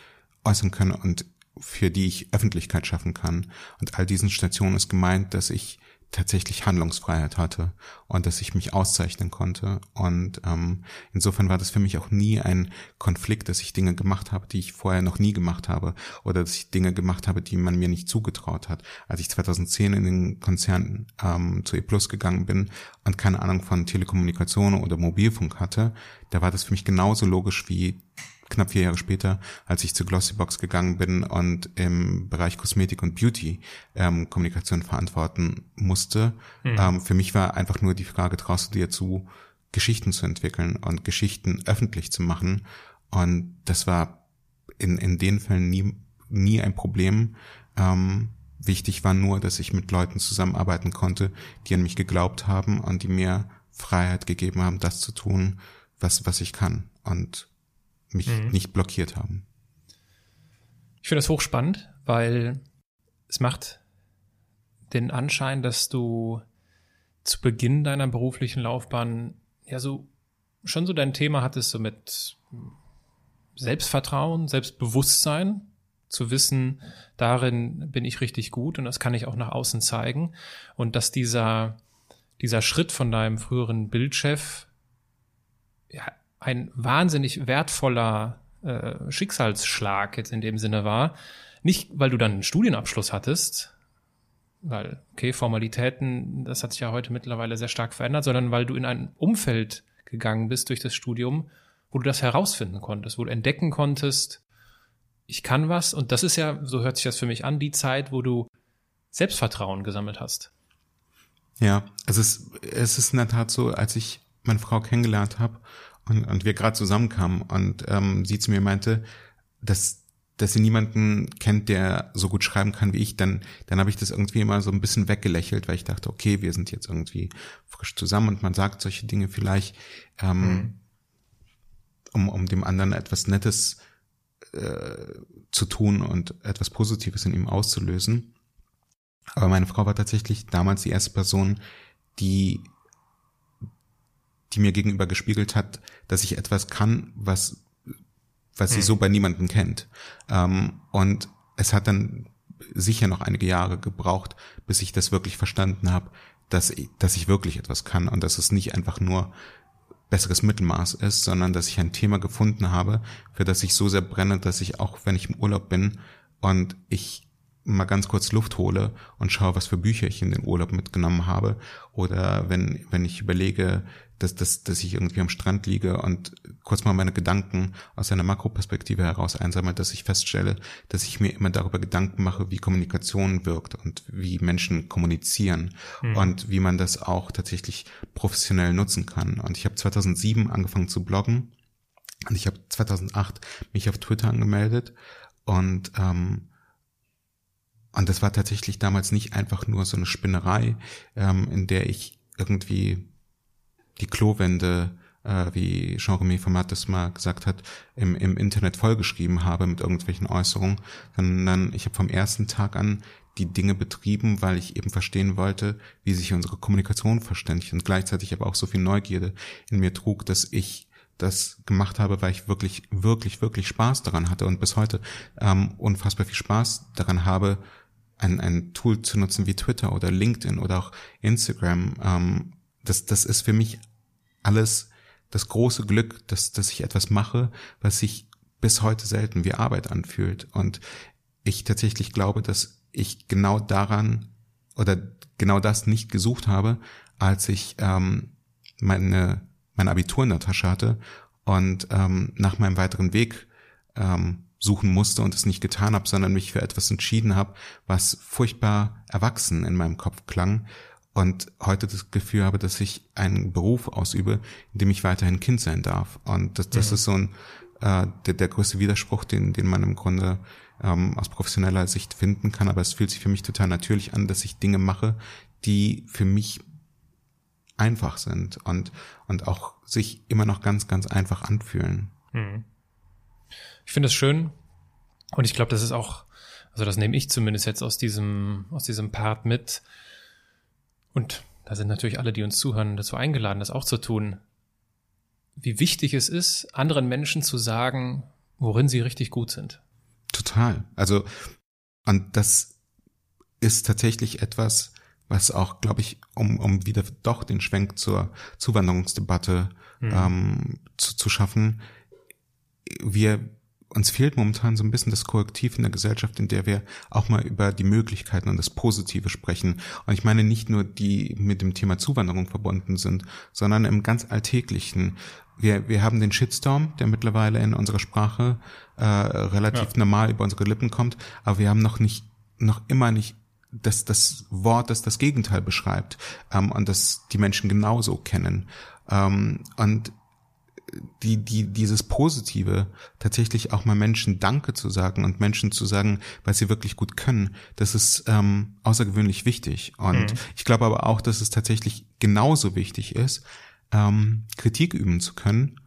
äußern können und für die ich Öffentlichkeit schaffen kann. Und all diesen Stationen ist gemeint, dass ich tatsächlich Handlungsfreiheit hatte und dass ich mich auszeichnen konnte. Und ähm, insofern war das für mich auch nie ein Konflikt, dass ich Dinge gemacht habe, die ich vorher noch nie gemacht habe oder dass ich Dinge gemacht habe, die man mir nicht zugetraut hat. Als ich 2010 in den Konzern ähm, zu E Plus gegangen bin und keine Ahnung von Telekommunikation oder Mobilfunk hatte, da war das für mich genauso logisch wie knapp vier Jahre später, als ich zu Glossybox gegangen bin und im Bereich Kosmetik und Beauty ähm, Kommunikation verantworten musste. Mhm. Ähm, für mich war einfach nur die Frage, traust du dir zu, Geschichten zu entwickeln und Geschichten öffentlich zu machen? Und das war in, in den Fällen nie, nie ein Problem. Ähm, wichtig war nur, dass ich mit Leuten zusammenarbeiten konnte, die an mich geglaubt haben und die mir Freiheit gegeben haben, das zu tun, was, was ich kann. Und mich mhm. nicht blockiert haben. Ich finde das hochspannend, weil es macht den Anschein, dass du zu Beginn deiner beruflichen Laufbahn ja so schon so dein Thema hattest, so mit Selbstvertrauen, Selbstbewusstsein, zu wissen, darin bin ich richtig gut und das kann ich auch nach außen zeigen. Und dass dieser, dieser Schritt von deinem früheren Bildchef ja, ein wahnsinnig wertvoller äh, Schicksalsschlag jetzt in dem Sinne war. Nicht, weil du dann einen Studienabschluss hattest, weil, okay, Formalitäten, das hat sich ja heute mittlerweile sehr stark verändert, sondern weil du in ein Umfeld gegangen bist durch das Studium, wo du das herausfinden konntest, wo du entdecken konntest, ich kann was. Und das ist ja, so hört sich das für mich an, die Zeit, wo du Selbstvertrauen gesammelt hast. Ja, es ist, es ist in der Tat so, als ich meine Frau kennengelernt habe und, und wir gerade zusammenkamen und ähm, sie zu mir meinte, dass dass sie niemanden kennt, der so gut schreiben kann wie ich, dann, dann habe ich das irgendwie immer so ein bisschen weggelächelt, weil ich dachte, okay, wir sind jetzt irgendwie frisch zusammen und man sagt solche Dinge vielleicht, ähm, mhm. um, um dem anderen etwas Nettes äh, zu tun und etwas Positives in ihm auszulösen. Aber meine Frau war tatsächlich damals die erste Person, die die mir gegenüber gespiegelt hat, dass ich etwas kann, was, was sie hm. so bei niemandem kennt. Ähm, und es hat dann sicher noch einige Jahre gebraucht, bis ich das wirklich verstanden habe, dass, ich, dass ich wirklich etwas kann und dass es nicht einfach nur besseres Mittelmaß ist, sondern dass ich ein Thema gefunden habe, für das ich so sehr brenne, dass ich auch, wenn ich im Urlaub bin und ich mal ganz kurz Luft hole und schaue, was für Bücher ich in den Urlaub mitgenommen habe. Oder wenn, wenn ich überlege, dass, dass, dass ich irgendwie am Strand liege und kurz mal meine Gedanken aus einer Makroperspektive heraus einsammle, dass ich feststelle, dass ich mir immer darüber Gedanken mache, wie Kommunikation wirkt und wie Menschen kommunizieren mhm. und wie man das auch tatsächlich professionell nutzen kann. Und ich habe 2007 angefangen zu bloggen und ich habe 2008 mich auf Twitter angemeldet und ähm, und das war tatsächlich damals nicht einfach nur so eine Spinnerei, ähm, in der ich irgendwie die Klowände, äh, wie Jean-Remy Formatis mal gesagt hat, im, im Internet vollgeschrieben habe mit irgendwelchen Äußerungen, sondern ich habe vom ersten Tag an die Dinge betrieben, weil ich eben verstehen wollte, wie sich unsere Kommunikation verständigt und gleichzeitig aber auch so viel Neugierde in mir trug, dass ich das gemacht habe, weil ich wirklich, wirklich, wirklich Spaß daran hatte und bis heute ähm, unfassbar viel Spaß daran habe, ein, ein Tool zu nutzen wie Twitter oder LinkedIn oder auch Instagram, ähm, das, das ist für mich alles das große Glück, dass, dass ich etwas mache, was sich bis heute selten wie Arbeit anfühlt. Und ich tatsächlich glaube, dass ich genau daran oder genau das nicht gesucht habe, als ich ähm, meine, mein Abitur in der Tasche hatte und ähm, nach meinem weiteren Weg ähm, suchen musste und es nicht getan habe, sondern mich für etwas entschieden habe, was furchtbar erwachsen in meinem Kopf klang und heute das Gefühl habe, dass ich einen Beruf ausübe, in dem ich weiterhin Kind sein darf. Und das, das ja. ist so ein äh, der, der größte Widerspruch, den, den man im Grunde ähm, aus professioneller Sicht finden kann. Aber es fühlt sich für mich total natürlich an, dass ich Dinge mache, die für mich einfach sind und, und auch sich immer noch ganz, ganz einfach anfühlen. Hm. Ich finde es schön und ich glaube, das ist auch, also das nehme ich zumindest jetzt aus diesem, aus diesem Part mit, und da sind natürlich alle, die uns zuhören, dazu eingeladen, das auch zu tun. Wie wichtig es ist, anderen Menschen zu sagen, worin sie richtig gut sind. Total. Also, und das ist tatsächlich etwas, was auch, glaube ich, um, um wieder doch den Schwenk zur Zuwanderungsdebatte mhm. ähm, zu, zu schaffen, wir uns fehlt momentan so ein bisschen das Korrektiv in der Gesellschaft, in der wir auch mal über die Möglichkeiten und das Positive sprechen. Und ich meine nicht nur die mit dem Thema Zuwanderung verbunden sind, sondern im ganz Alltäglichen. Wir, wir haben den Shitstorm, der mittlerweile in unserer Sprache äh, relativ ja. normal über unsere Lippen kommt, aber wir haben noch nicht, noch immer nicht das, das Wort, das das Gegenteil beschreibt ähm, und das die Menschen genauso kennen. Ähm, und die, die, dieses Positive, tatsächlich auch mal Menschen Danke zu sagen und Menschen zu sagen, was sie wirklich gut können, das ist ähm, außergewöhnlich wichtig. Und mhm. ich glaube aber auch, dass es tatsächlich genauso wichtig ist, ähm, Kritik üben zu können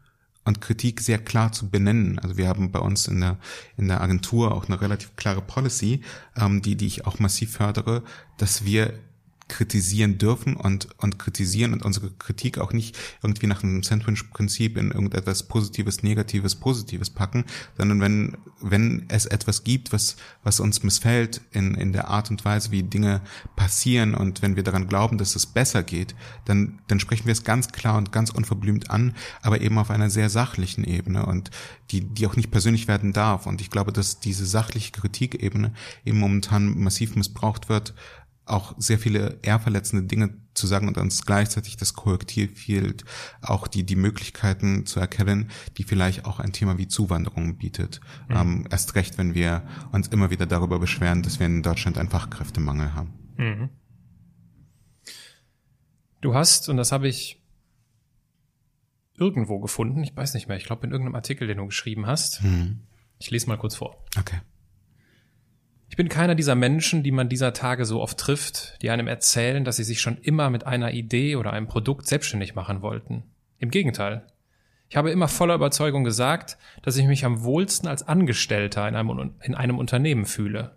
und Kritik sehr klar zu benennen. Also wir haben bei uns in der in der Agentur auch eine relativ klare Policy, ähm, die die ich auch massiv fördere, dass wir kritisieren dürfen und, und kritisieren und unsere Kritik auch nicht irgendwie nach einem Sandwich-Prinzip in irgendetwas Positives, Negatives, Positives packen, sondern wenn, wenn es etwas gibt, was, was uns missfällt in, in der Art und Weise, wie Dinge passieren und wenn wir daran glauben, dass es besser geht, dann, dann sprechen wir es ganz klar und ganz unverblümt an, aber eben auf einer sehr sachlichen Ebene und die, die auch nicht persönlich werden darf. Und ich glaube, dass diese sachliche Kritikebene eben momentan massiv missbraucht wird, auch sehr viele eher verletzende Dinge zu sagen und uns gleichzeitig das Korrektiv fehlt, auch die, die Möglichkeiten zu erkennen, die vielleicht auch ein Thema wie Zuwanderung bietet. Mhm. Ähm, erst recht, wenn wir uns immer wieder darüber beschweren, dass wir in Deutschland einen Fachkräftemangel haben. Mhm. Du hast, und das habe ich irgendwo gefunden, ich weiß nicht mehr, ich glaube in irgendeinem Artikel, den du geschrieben hast. Mhm. Ich lese mal kurz vor. Okay. Ich bin keiner dieser Menschen, die man dieser Tage so oft trifft, die einem erzählen, dass sie sich schon immer mit einer Idee oder einem Produkt selbstständig machen wollten. Im Gegenteil. Ich habe immer voller Überzeugung gesagt, dass ich mich am wohlsten als Angestellter in einem, in einem Unternehmen fühle.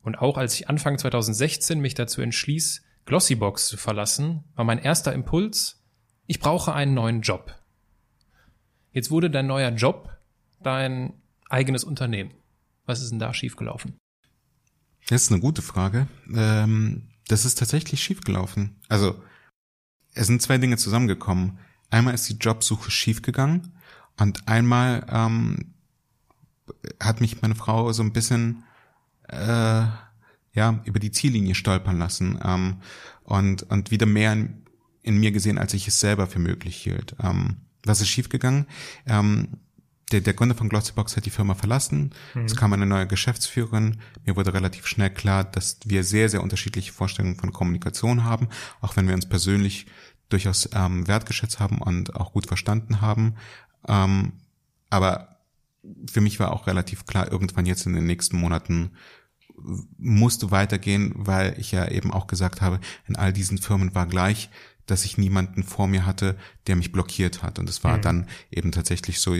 Und auch als ich Anfang 2016 mich dazu entschließ, Glossybox zu verlassen, war mein erster Impuls, ich brauche einen neuen Job. Jetzt wurde dein neuer Job dein eigenes Unternehmen. Was ist denn da schiefgelaufen? Das ist eine gute Frage. Ähm, das ist tatsächlich schiefgelaufen. Also, es sind zwei Dinge zusammengekommen. Einmal ist die Jobsuche schiefgegangen und einmal ähm, hat mich meine Frau so ein bisschen äh, ja über die Ziellinie stolpern lassen ähm, und und wieder mehr in, in mir gesehen, als ich es selber für möglich hielt. Ähm, was ist schiefgegangen? Ähm, der, der Gründer von Glossybox hat die Firma verlassen. Mhm. Es kam eine neue Geschäftsführerin. Mir wurde relativ schnell klar, dass wir sehr, sehr unterschiedliche Vorstellungen von Kommunikation haben, auch wenn wir uns persönlich durchaus ähm, wertgeschätzt haben und auch gut verstanden haben. Ähm, aber für mich war auch relativ klar, irgendwann jetzt in den nächsten Monaten musste weitergehen, weil ich ja eben auch gesagt habe, in all diesen Firmen war gleich, dass ich niemanden vor mir hatte, der mich blockiert hat. Und es war mhm. dann eben tatsächlich so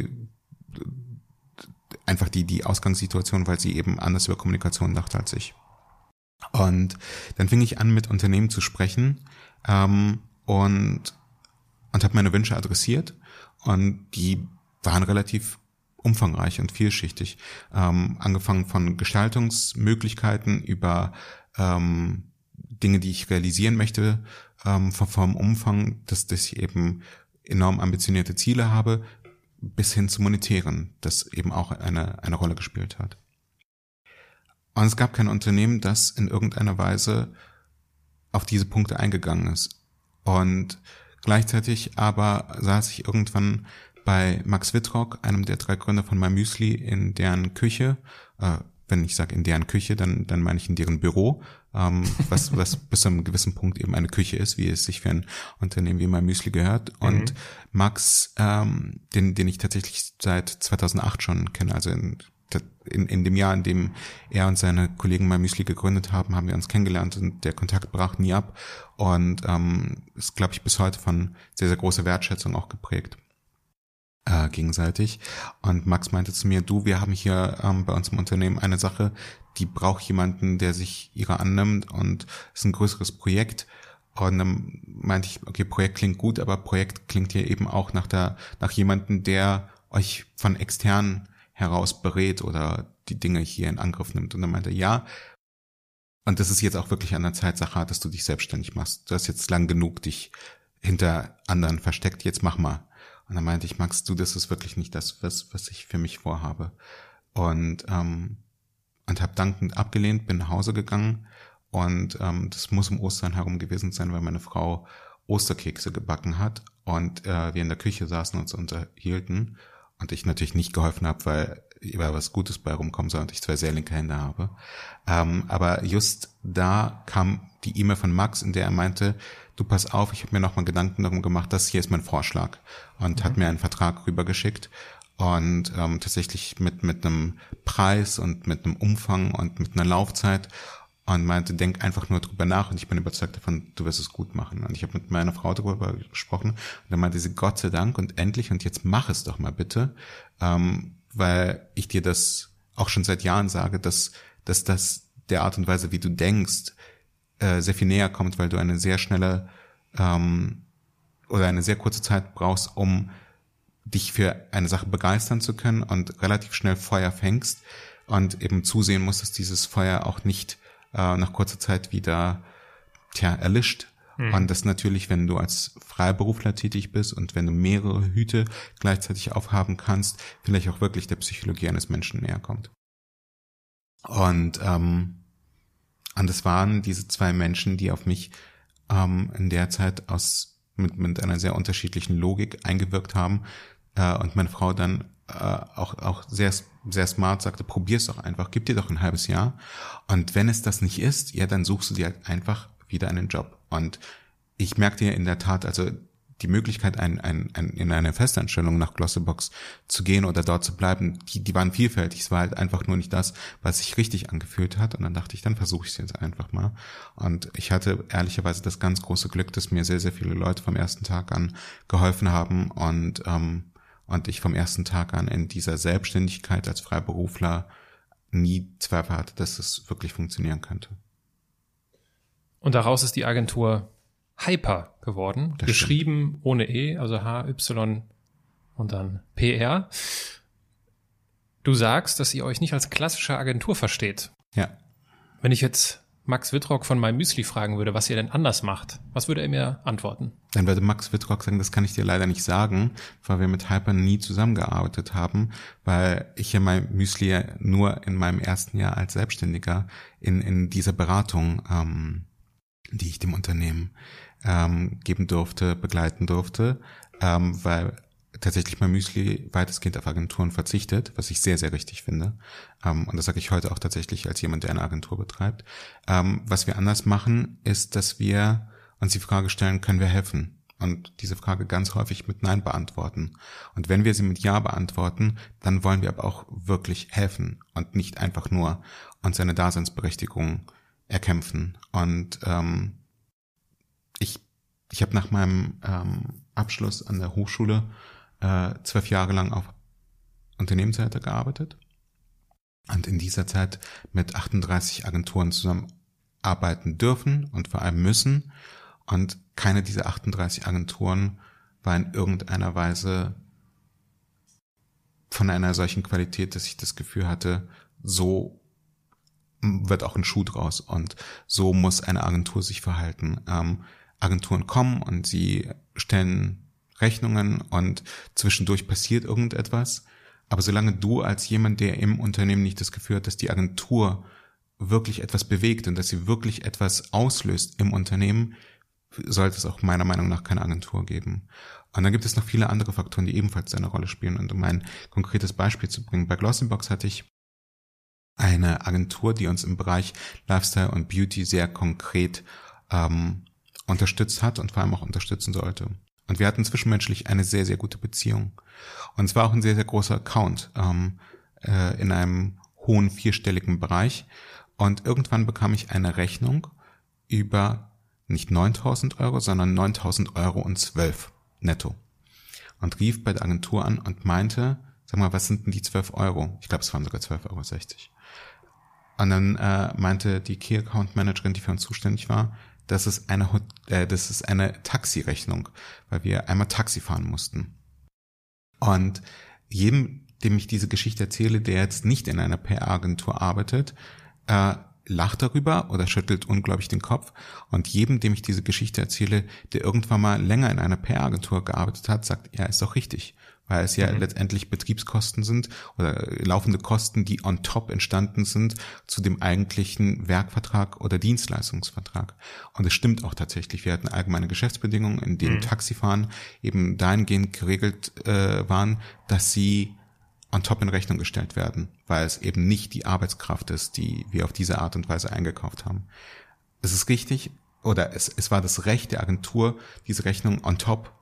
einfach die, die Ausgangssituation, weil sie eben anders über Kommunikation dachte als ich. Und dann fing ich an, mit Unternehmen zu sprechen ähm, und, und habe meine Wünsche adressiert. Und die waren relativ umfangreich und vielschichtig. Ähm, angefangen von Gestaltungsmöglichkeiten über ähm, Dinge, die ich realisieren möchte, ähm, vom Umfang, dass, dass ich eben enorm ambitionierte Ziele habe, bis hin zu monetären, das eben auch eine, eine Rolle gespielt hat. Und es gab kein Unternehmen, das in irgendeiner Weise auf diese Punkte eingegangen ist. Und gleichzeitig aber saß ich irgendwann bei Max Wittrock, einem der drei Gründer von MyMüsli, in deren Küche. Äh, wenn ich sage in deren Küche, dann, dann meine ich in deren Büro, ähm, was, was bis zu einem gewissen Punkt eben eine Küche ist, wie es sich für ein Unternehmen wie MyMüsli gehört. Und mhm. Max, ähm, den, den ich tatsächlich seit 2008 schon kenne, also in, in, in dem Jahr, in dem er und seine Kollegen MyMüsli gegründet haben, haben wir uns kennengelernt und der Kontakt brach nie ab und ähm, ist, glaube ich, bis heute von sehr, sehr großer Wertschätzung auch geprägt äh, gegenseitig. Und Max meinte zu mir, du, wir haben hier ähm, bei uns im Unternehmen eine Sache, die braucht jemanden, der sich ihrer annimmt und ist ein größeres Projekt. Und dann meinte ich, okay, Projekt klingt gut, aber Projekt klingt hier eben auch nach der, nach jemanden, der euch von extern heraus berät oder die Dinge hier in Angriff nimmt. Und dann meinte er, ja. Und das ist jetzt auch wirklich an der Zeit, Sache, dass du dich selbstständig machst. Du hast jetzt lang genug dich hinter anderen versteckt, jetzt mach mal. Und dann meinte ich, Max, du, das ist wirklich nicht das, was, was ich für mich vorhabe. Und, ähm, und habe dankend abgelehnt, bin nach Hause gegangen und ähm, das muss um Ostern herum gewesen sein, weil meine Frau Osterkekse gebacken hat und äh, wir in der Küche saßen und uns unterhielten und ich natürlich nicht geholfen habe, weil über was Gutes bei rumkommen soll und ich zwei sehr linke Hände habe. Ähm, aber just da kam die E-Mail von Max, in der er meinte, du pass auf, ich habe mir nochmal Gedanken darum gemacht, das hier ist mein Vorschlag und mhm. hat mir einen Vertrag rübergeschickt und ähm, tatsächlich mit mit einem Preis und mit einem Umfang und mit einer Laufzeit und meinte, denk einfach nur drüber nach und ich bin überzeugt davon, du wirst es gut machen. Und ich habe mit meiner Frau darüber gesprochen und dann meinte sie, Gott sei Dank und endlich und jetzt mach es doch mal bitte, ähm, weil ich dir das auch schon seit Jahren sage, dass, dass das der Art und Weise, wie du denkst, äh, sehr viel näher kommt, weil du eine sehr schnelle ähm, oder eine sehr kurze Zeit brauchst, um dich für eine Sache begeistern zu können und relativ schnell Feuer fängst und eben zusehen musst, dass dieses Feuer auch nicht äh, nach kurzer Zeit wieder tja, erlischt. Mhm. Und das natürlich, wenn du als Freiberufler tätig bist und wenn du mehrere Hüte gleichzeitig aufhaben kannst, vielleicht auch wirklich der Psychologie eines Menschen näher kommt. Und ähm, und es waren diese zwei Menschen, die auf mich ähm, in der Zeit aus mit, mit einer sehr unterschiedlichen Logik eingewirkt haben. Äh, und meine Frau dann äh, auch, auch sehr, sehr smart sagte, probier's doch einfach, gib dir doch ein halbes Jahr. Und wenn es das nicht ist, ja, dann suchst du dir halt einfach wieder einen Job. Und ich merkte ja in der Tat, also die Möglichkeit, ein, ein, ein, in eine Festanstellung nach Glossybox zu gehen oder dort zu bleiben, die, die waren vielfältig. Es war halt einfach nur nicht das, was sich richtig angefühlt hat. Und dann dachte ich, dann versuche ich es jetzt einfach mal. Und ich hatte ehrlicherweise das ganz große Glück, dass mir sehr, sehr viele Leute vom ersten Tag an geholfen haben und, ähm, und ich vom ersten Tag an in dieser Selbstständigkeit als Freiberufler nie Zweifel hatte, dass es wirklich funktionieren könnte. Und daraus ist die Agentur Hyper geworden. Das geschrieben stimmt. ohne E, also H-Y und dann PR. Du sagst, dass ihr euch nicht als klassische Agentur versteht. Ja. Wenn ich jetzt Max Wittrock von MyMüsli fragen würde, was ihr denn anders macht, was würde er mir antworten? Dann würde Max Wittrock sagen, das kann ich dir leider nicht sagen, weil wir mit Hyper nie zusammengearbeitet haben, weil ich ja MyMüsli ja nur in meinem ersten Jahr als Selbstständiger in, in dieser Beratung, ähm, die ich dem Unternehmen ähm, geben durfte, begleiten durfte, ähm, weil tatsächlich mein Müsli weitestgehend auf Agenturen verzichtet, was ich sehr, sehr richtig finde. Ähm, und das sage ich heute auch tatsächlich als jemand, der eine Agentur betreibt. Ähm, was wir anders machen, ist, dass wir uns die Frage stellen, können wir helfen? Und diese Frage ganz häufig mit Nein beantworten. Und wenn wir sie mit Ja beantworten, dann wollen wir aber auch wirklich helfen und nicht einfach nur uns eine Daseinsberechtigung erkämpfen. Und ähm, ich, habe nach meinem ähm, Abschluss an der Hochschule äh, zwölf Jahre lang auf Unternehmensseite gearbeitet und in dieser Zeit mit 38 Agenturen zusammenarbeiten dürfen und vor allem müssen. Und keine dieser 38 Agenturen war in irgendeiner Weise von einer solchen Qualität, dass ich das Gefühl hatte, so wird auch ein Schuh draus und so muss eine Agentur sich verhalten. Ähm, Agenturen kommen und sie stellen Rechnungen und zwischendurch passiert irgendetwas. Aber solange du als jemand, der im Unternehmen nicht das Gefühl hat, dass die Agentur wirklich etwas bewegt und dass sie wirklich etwas auslöst im Unternehmen, sollte es auch meiner Meinung nach keine Agentur geben. Und dann gibt es noch viele andere Faktoren, die ebenfalls eine Rolle spielen. Und um ein konkretes Beispiel zu bringen, bei Glossybox hatte ich eine Agentur, die uns im Bereich Lifestyle und Beauty sehr konkret ähm, unterstützt hat und vor allem auch unterstützen sollte. Und wir hatten zwischenmenschlich eine sehr, sehr gute Beziehung. Und es war auch ein sehr, sehr großer Account ähm, äh, in einem hohen vierstelligen Bereich. Und irgendwann bekam ich eine Rechnung über nicht 9000 Euro, sondern 9000 Euro und 12 netto. Und rief bei der Agentur an und meinte, sag mal, was sind denn die 12 Euro? Ich glaube, es waren sogar 12,60 Euro. Und dann äh, meinte die Key Account Managerin, die für uns zuständig war, das ist eine, äh, das ist eine Taxirechnung, weil wir einmal Taxi fahren mussten. Und jedem, dem ich diese Geschichte erzähle, der jetzt nicht in einer PR-Agentur arbeitet, äh, lacht darüber oder schüttelt unglaublich den Kopf. Und jedem, dem ich diese Geschichte erzähle, der irgendwann mal länger in einer PR-Agentur gearbeitet hat, sagt, ja, ist doch richtig weil es ja mhm. letztendlich Betriebskosten sind oder laufende Kosten, die on top entstanden sind zu dem eigentlichen Werkvertrag oder Dienstleistungsvertrag. Und es stimmt auch tatsächlich. Wir hatten allgemeine Geschäftsbedingungen, in denen mhm. Taxifahren eben dahingehend geregelt äh, waren, dass sie on top in Rechnung gestellt werden, weil es eben nicht die Arbeitskraft ist, die wir auf diese Art und Weise eingekauft haben. Es ist richtig, oder es, es war das Recht der Agentur, diese Rechnung on top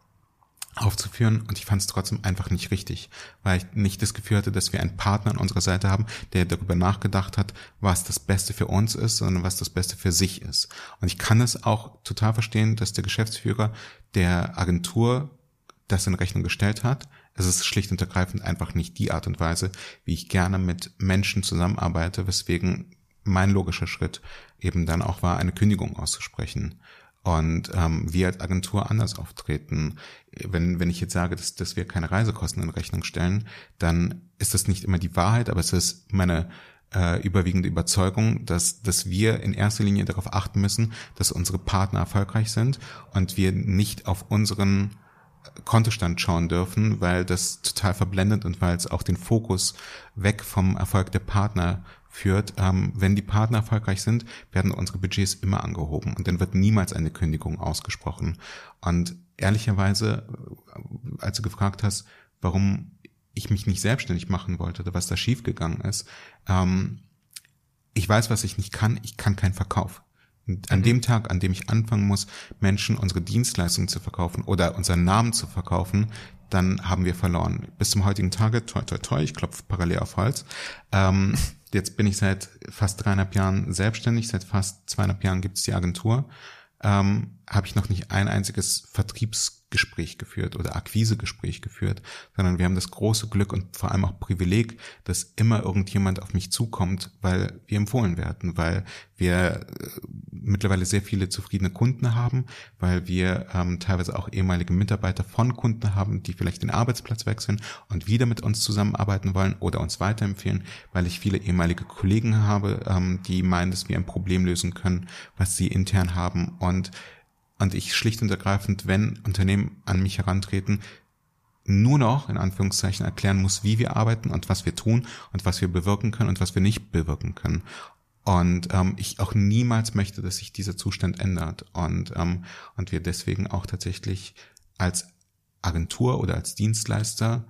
aufzuführen und ich fand es trotzdem einfach nicht richtig, weil ich nicht das Gefühl hatte, dass wir einen Partner an unserer Seite haben, der darüber nachgedacht hat, was das Beste für uns ist, sondern was das Beste für sich ist. Und ich kann es auch total verstehen, dass der Geschäftsführer der Agentur das in Rechnung gestellt hat. Es ist schlicht und ergreifend einfach nicht die Art und Weise, wie ich gerne mit Menschen zusammenarbeite, weswegen mein logischer Schritt eben dann auch war, eine Kündigung auszusprechen und ähm, wir als Agentur anders auftreten. Wenn, wenn ich jetzt sage, dass, dass wir keine Reisekosten in Rechnung stellen, dann ist das nicht immer die Wahrheit, aber es ist meine äh, überwiegende Überzeugung, dass, dass wir in erster Linie darauf achten müssen, dass unsere Partner erfolgreich sind und wir nicht auf unseren Kontostand schauen dürfen, weil das total verblendet und weil es auch den Fokus weg vom Erfolg der Partner führt, ähm, wenn die Partner erfolgreich sind, werden unsere Budgets immer angehoben und dann wird niemals eine Kündigung ausgesprochen. Und ehrlicherweise, äh, als du gefragt hast, warum ich mich nicht selbstständig machen wollte oder was da schiefgegangen ist, ähm, ich weiß, was ich nicht kann. Ich kann keinen Verkauf. Und an mhm. dem Tag, an dem ich anfangen muss, Menschen unsere Dienstleistungen zu verkaufen oder unseren Namen zu verkaufen, dann haben wir verloren. Bis zum heutigen Tage, toi, toi, toi, ich klopfe parallel auf Holz, ähm, jetzt bin ich seit fast dreieinhalb Jahren selbstständig, seit fast zweieinhalb Jahren gibt es die Agentur, ähm, habe ich noch nicht ein einziges Vertriebs Gespräch geführt oder Akquisegespräch geführt, sondern wir haben das große Glück und vor allem auch Privileg, dass immer irgendjemand auf mich zukommt, weil wir empfohlen werden, weil wir äh, mittlerweile sehr viele zufriedene Kunden haben, weil wir ähm, teilweise auch ehemalige Mitarbeiter von Kunden haben, die vielleicht den Arbeitsplatz wechseln und wieder mit uns zusammenarbeiten wollen oder uns weiterempfehlen, weil ich viele ehemalige Kollegen habe, ähm, die meinen, dass wir ein Problem lösen können, was sie intern haben und und ich schlicht und ergreifend, wenn Unternehmen an mich herantreten, nur noch in Anführungszeichen erklären muss, wie wir arbeiten und was wir tun und was wir bewirken können und was wir nicht bewirken können. Und ähm, ich auch niemals möchte, dass sich dieser Zustand ändert. Und, ähm, und wir deswegen auch tatsächlich als Agentur oder als Dienstleister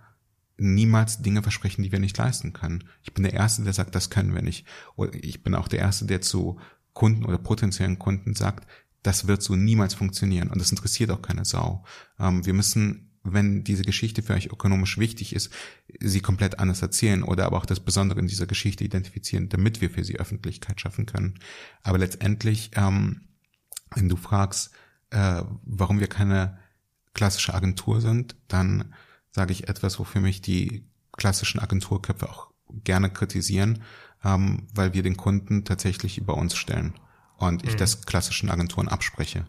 niemals Dinge versprechen, die wir nicht leisten können. Ich bin der Erste, der sagt, das können wir nicht. Oder ich bin auch der Erste, der zu Kunden oder potenziellen Kunden sagt, das wird so niemals funktionieren. Und das interessiert auch keine Sau. Ähm, wir müssen, wenn diese Geschichte für euch ökonomisch wichtig ist, sie komplett anders erzählen oder aber auch das Besondere in dieser Geschichte identifizieren, damit wir für sie Öffentlichkeit schaffen können. Aber letztendlich, ähm, wenn du fragst, äh, warum wir keine klassische Agentur sind, dann sage ich etwas, wofür mich die klassischen Agenturköpfe auch gerne kritisieren, ähm, weil wir den Kunden tatsächlich über uns stellen und ich mhm. das klassischen Agenturen abspreche.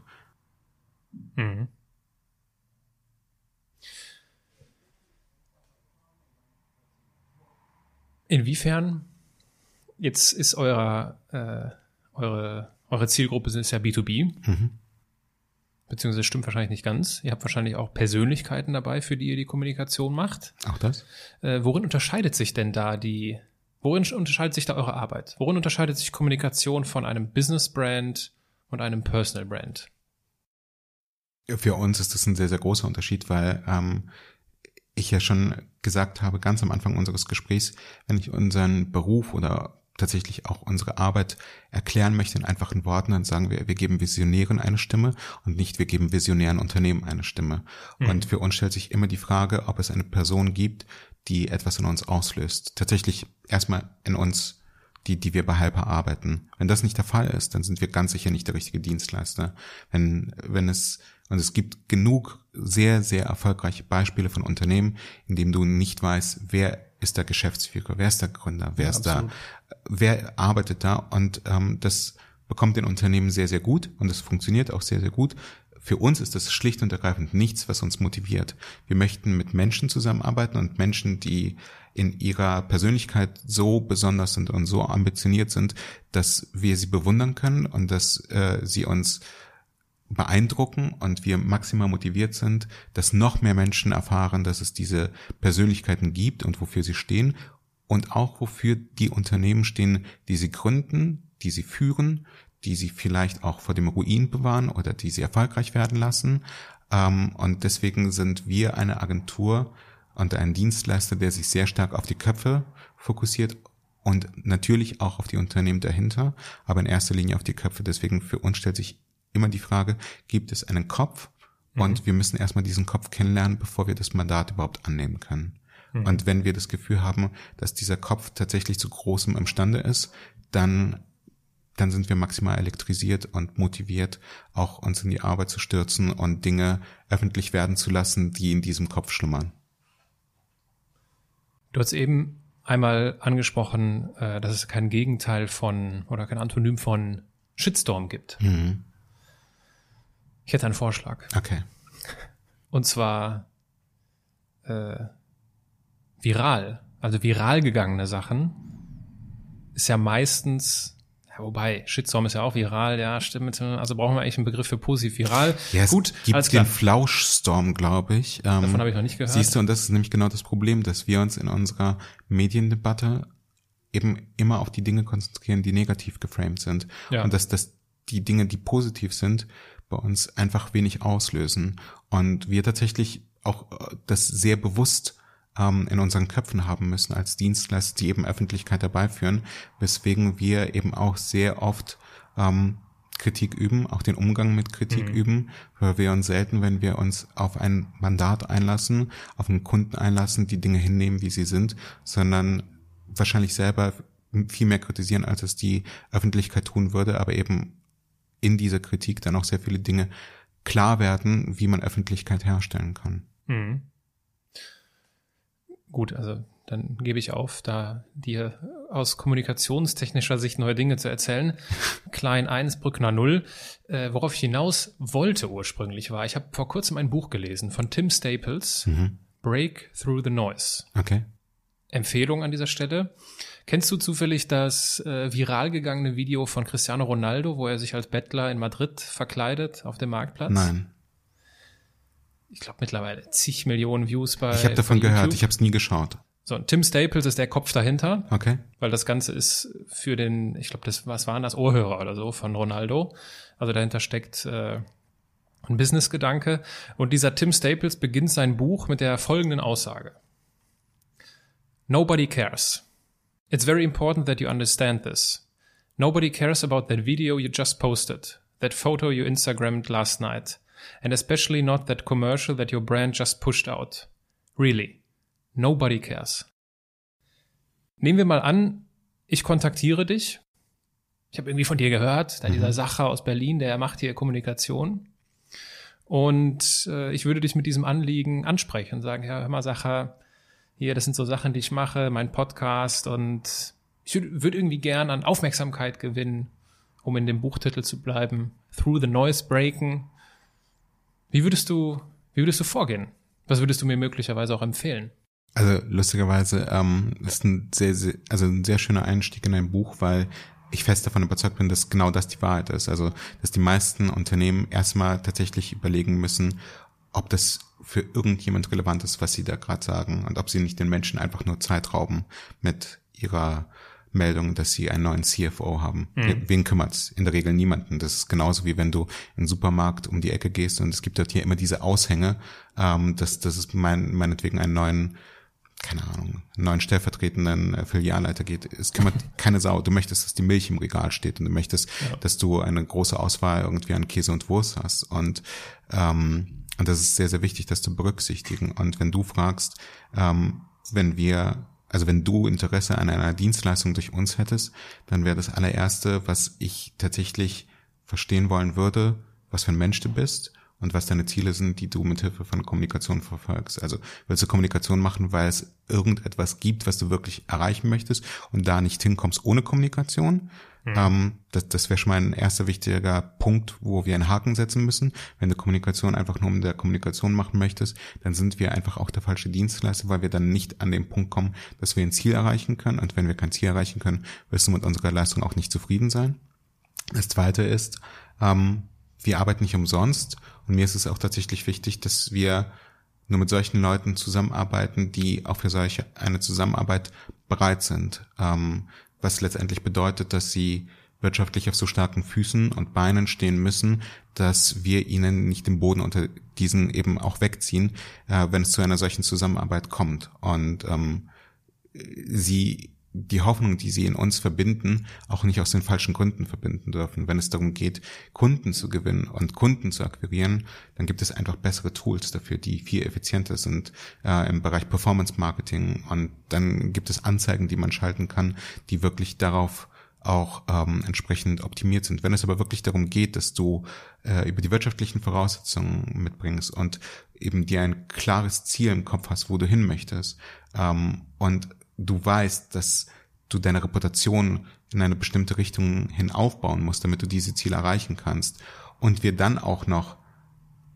Mhm. Inwiefern jetzt ist euer, äh, eure, eure Zielgruppe ist ja B2B. Mhm beziehungsweise stimmt wahrscheinlich nicht ganz. Ihr habt wahrscheinlich auch Persönlichkeiten dabei, für die ihr die Kommunikation macht. Auch das? Äh, worin unterscheidet sich denn da die, worin unterscheidet sich da eure Arbeit? Worin unterscheidet sich Kommunikation von einem Business Brand und einem Personal Brand? Für uns ist das ein sehr, sehr großer Unterschied, weil ähm, ich ja schon gesagt habe, ganz am Anfang unseres Gesprächs, wenn ich unseren Beruf oder tatsächlich auch unsere Arbeit erklären möchte in einfachen Worten, dann sagen wir, wir geben Visionären eine Stimme und nicht wir geben visionären Unternehmen eine Stimme. Mhm. Und für uns stellt sich immer die Frage, ob es eine Person gibt, die etwas in uns auslöst. Tatsächlich erstmal in uns, die, die wir bei Hyper arbeiten. Wenn das nicht der Fall ist, dann sind wir ganz sicher nicht der richtige Dienstleister. Wenn, wenn es, und es gibt genug sehr, sehr erfolgreiche Beispiele von Unternehmen, in dem du nicht weißt, wer ist der Geschäftsführer, wer ist der Gründer, wer ja, ist absolut. da, wer arbeitet da und ähm, das bekommt den Unternehmen sehr, sehr gut und es funktioniert auch sehr, sehr gut. Für uns ist das schlicht und ergreifend nichts, was uns motiviert. Wir möchten mit Menschen zusammenarbeiten und Menschen, die in ihrer Persönlichkeit so besonders sind und so ambitioniert sind, dass wir sie bewundern können und dass äh, sie uns beeindrucken und wir maximal motiviert sind, dass noch mehr Menschen erfahren, dass es diese Persönlichkeiten gibt und wofür sie stehen und auch wofür die Unternehmen stehen, die sie gründen, die sie führen, die sie vielleicht auch vor dem Ruin bewahren oder die sie erfolgreich werden lassen. Ähm, und deswegen sind wir eine Agentur und ein Dienstleister, der sich sehr stark auf die Köpfe fokussiert und natürlich auch auf die Unternehmen dahinter, aber in erster Linie auf die Köpfe. Deswegen für uns stellt sich immer die Frage, gibt es einen Kopf? Mhm. Und wir müssen erstmal diesen Kopf kennenlernen, bevor wir das Mandat überhaupt annehmen können. Mhm. Und wenn wir das Gefühl haben, dass dieser Kopf tatsächlich zu großem imstande ist, dann dann sind wir maximal elektrisiert und motiviert, auch uns in die Arbeit zu stürzen und Dinge öffentlich werden zu lassen, die in diesem Kopf schlummern. Du hast eben einmal angesprochen, äh, dass es kein Gegenteil von oder kein Antonym von Shitstorm gibt. Mhm. Ich hätte einen Vorschlag. Okay. Und zwar äh, viral, also viral gegangene Sachen ist ja meistens, ja, wobei Shitstorm ist ja auch viral, ja, stimmt. Also brauchen wir eigentlich einen Begriff für positiv viral. Ja, es Gut, gibt den Flauschstorm, glaube ich. Ähm, Davon habe ich noch nicht gehört. Siehst du, und das ist nämlich genau das Problem, dass wir uns in unserer Mediendebatte eben immer auf die Dinge konzentrieren, die negativ geframed sind. Ja. Und dass, dass die Dinge, die positiv sind, bei uns einfach wenig auslösen. Und wir tatsächlich auch äh, das sehr bewusst ähm, in unseren Köpfen haben müssen als Dienstleister, die eben Öffentlichkeit dabei führen, weswegen wir eben auch sehr oft ähm, Kritik üben, auch den Umgang mit Kritik mhm. üben, weil wir uns selten, wenn wir uns auf ein Mandat einlassen, auf einen Kunden einlassen, die Dinge hinnehmen, wie sie sind, sondern wahrscheinlich selber viel mehr kritisieren, als es die Öffentlichkeit tun würde, aber eben in dieser Kritik dann auch sehr viele Dinge klar werden, wie man Öffentlichkeit herstellen kann. Mhm. Gut, also dann gebe ich auf, da dir aus kommunikationstechnischer Sicht neue Dinge zu erzählen. Klein 1, Brückner 0. Äh, worauf ich hinaus wollte ursprünglich war, ich habe vor kurzem ein Buch gelesen von Tim Staples, mhm. Break Through the Noise. Okay. Empfehlung an dieser Stelle. Kennst du zufällig das äh, viral gegangene Video von Cristiano Ronaldo, wo er sich als Bettler in Madrid verkleidet auf dem Marktplatz? Nein. Ich glaube mittlerweile zig Millionen Views bei. Ich habe davon gehört, ich habe es nie geschaut. So, Tim Staples ist der Kopf dahinter. Okay. Weil das Ganze ist für den, ich glaube, das, was waren das, Ohrhörer oder so von Ronaldo. Also dahinter steckt äh, ein Business-Gedanke. Und dieser Tim Staples beginnt sein Buch mit der folgenden Aussage. Nobody cares. It's very important that you understand this. Nobody cares about that video you just posted, that photo you Instagrammed last night, and especially not that commercial that your brand just pushed out. Really. Nobody cares. Nehmen wir mal an, ich kontaktiere dich. Ich habe irgendwie von dir gehört, da mhm. dieser Sacher aus Berlin, der macht hier Kommunikation. Und äh, ich würde dich mit diesem Anliegen ansprechen und sagen, ja, hör mal, Sacher, hier, das sind so Sachen, die ich mache, mein Podcast und ich würde würd irgendwie gern an Aufmerksamkeit gewinnen, um in dem Buchtitel zu bleiben. Through the Noise Breaken. Wie würdest du, wie würdest du vorgehen? Was würdest du mir möglicherweise auch empfehlen? Also lustigerweise ähm, ist ein sehr, sehr, also ein sehr schöner Einstieg in ein Buch, weil ich fest davon überzeugt bin, dass genau das die Wahrheit ist. Also, dass die meisten Unternehmen erstmal tatsächlich überlegen müssen, ob das für irgendjemand relevant ist, was sie da gerade sagen und ob sie nicht den Menschen einfach nur Zeit rauben mit ihrer Meldung, dass sie einen neuen CFO haben. Mhm. Wen kümmert's? In der Regel niemanden. Das ist genauso wie wenn du in den Supermarkt um die Ecke gehst und es gibt dort hier immer diese Aushänge, ähm, dass, dass es mein, meinetwegen einen neuen keine Ahnung, einen neuen stellvertretenden äh, Filialleiter geht. Es kümmert keine Sau. Du möchtest, dass die Milch im Regal steht und du möchtest, ja. dass du eine große Auswahl irgendwie an Käse und Wurst hast. Und, ähm, und das ist sehr, sehr wichtig, das zu berücksichtigen. Und wenn du fragst, ähm, wenn wir, also wenn du Interesse an einer Dienstleistung durch uns hättest, dann wäre das allererste, was ich tatsächlich verstehen wollen würde, was für ein Mensch du bist und was deine Ziele sind, die du mit Hilfe von Kommunikation verfolgst. Also willst du Kommunikation machen, weil es irgendetwas gibt, was du wirklich erreichen möchtest und da nicht hinkommst ohne Kommunikation? Mhm. Ähm, das das wäre schon mal ein erster wichtiger Punkt, wo wir einen Haken setzen müssen. Wenn du Kommunikation einfach nur um der Kommunikation machen möchtest, dann sind wir einfach auch der falsche Dienstleister, weil wir dann nicht an den Punkt kommen, dass wir ein Ziel erreichen können. Und wenn wir kein Ziel erreichen können, wirst du mit unserer Leistung auch nicht zufrieden sein. Das zweite ist, ähm, wir arbeiten nicht umsonst und mir ist es auch tatsächlich wichtig, dass wir nur mit solchen Leuten zusammenarbeiten, die auch für solche eine Zusammenarbeit bereit sind. Ähm, was letztendlich bedeutet, dass sie wirtschaftlich auf so starken Füßen und Beinen stehen müssen, dass wir ihnen nicht den Boden unter diesen eben auch wegziehen, äh, wenn es zu einer solchen Zusammenarbeit kommt. Und ähm, sie die Hoffnung, die sie in uns verbinden, auch nicht aus den falschen Gründen verbinden dürfen. Wenn es darum geht, Kunden zu gewinnen und Kunden zu akquirieren, dann gibt es einfach bessere Tools dafür, die viel effizienter sind äh, im Bereich Performance Marketing. Und dann gibt es Anzeigen, die man schalten kann, die wirklich darauf auch ähm, entsprechend optimiert sind. Wenn es aber wirklich darum geht, dass du äh, über die wirtschaftlichen Voraussetzungen mitbringst und eben dir ein klares Ziel im Kopf hast, wo du hin möchtest ähm, und du weißt, dass du deine Reputation in eine bestimmte Richtung hin aufbauen musst, damit du diese Ziele erreichen kannst. Und wir dann auch noch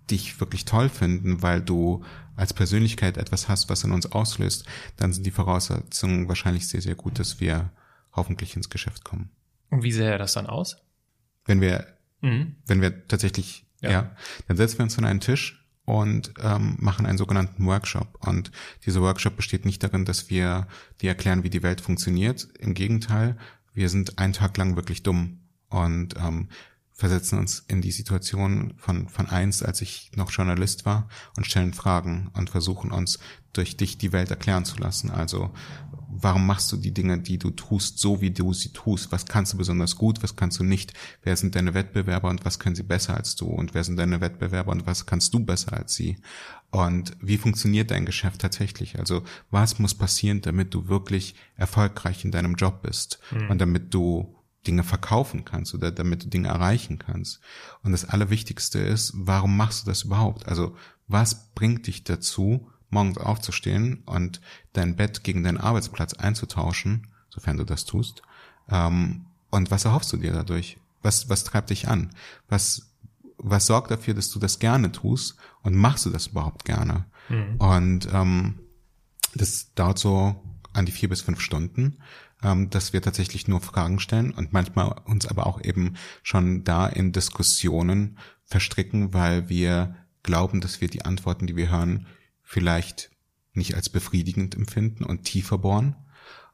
dich wirklich toll finden, weil du als Persönlichkeit etwas hast, was in uns auslöst, dann sind die Voraussetzungen wahrscheinlich sehr, sehr gut, dass wir hoffentlich ins Geschäft kommen. Und wie sähe das dann aus? Wenn wir, mhm. wenn wir tatsächlich, ja. ja, dann setzen wir uns an einen Tisch und ähm, machen einen sogenannten Workshop. Und dieser Workshop besteht nicht darin, dass wir dir erklären, wie die Welt funktioniert. Im Gegenteil, wir sind einen Tag lang wirklich dumm und ähm, versetzen uns in die Situation von, von eins, als ich noch Journalist war und stellen Fragen und versuchen uns durch dich die Welt erklären zu lassen. Also warum machst du die Dinge, die du tust, so wie du sie tust? Was kannst du besonders gut, was kannst du nicht? Wer sind deine Wettbewerber und was können sie besser als du? Und wer sind deine Wettbewerber und was kannst du besser als sie? Und wie funktioniert dein Geschäft tatsächlich? Also was muss passieren, damit du wirklich erfolgreich in deinem Job bist mhm. und damit du Dinge verkaufen kannst oder damit du Dinge erreichen kannst. Und das Allerwichtigste ist, warum machst du das überhaupt? Also was bringt dich dazu, morgens aufzustehen und dein Bett gegen deinen Arbeitsplatz einzutauschen, sofern du das tust. Ähm, und was erhoffst du dir dadurch? Was, was treibt dich an? Was, was sorgt dafür, dass du das gerne tust? Und machst du das überhaupt gerne? Mhm. Und ähm, das dauert so an die vier bis fünf Stunden, ähm, dass wir tatsächlich nur Fragen stellen und manchmal uns aber auch eben schon da in Diskussionen verstricken, weil wir glauben, dass wir die Antworten, die wir hören, vielleicht nicht als befriedigend empfinden und tiefer bohren.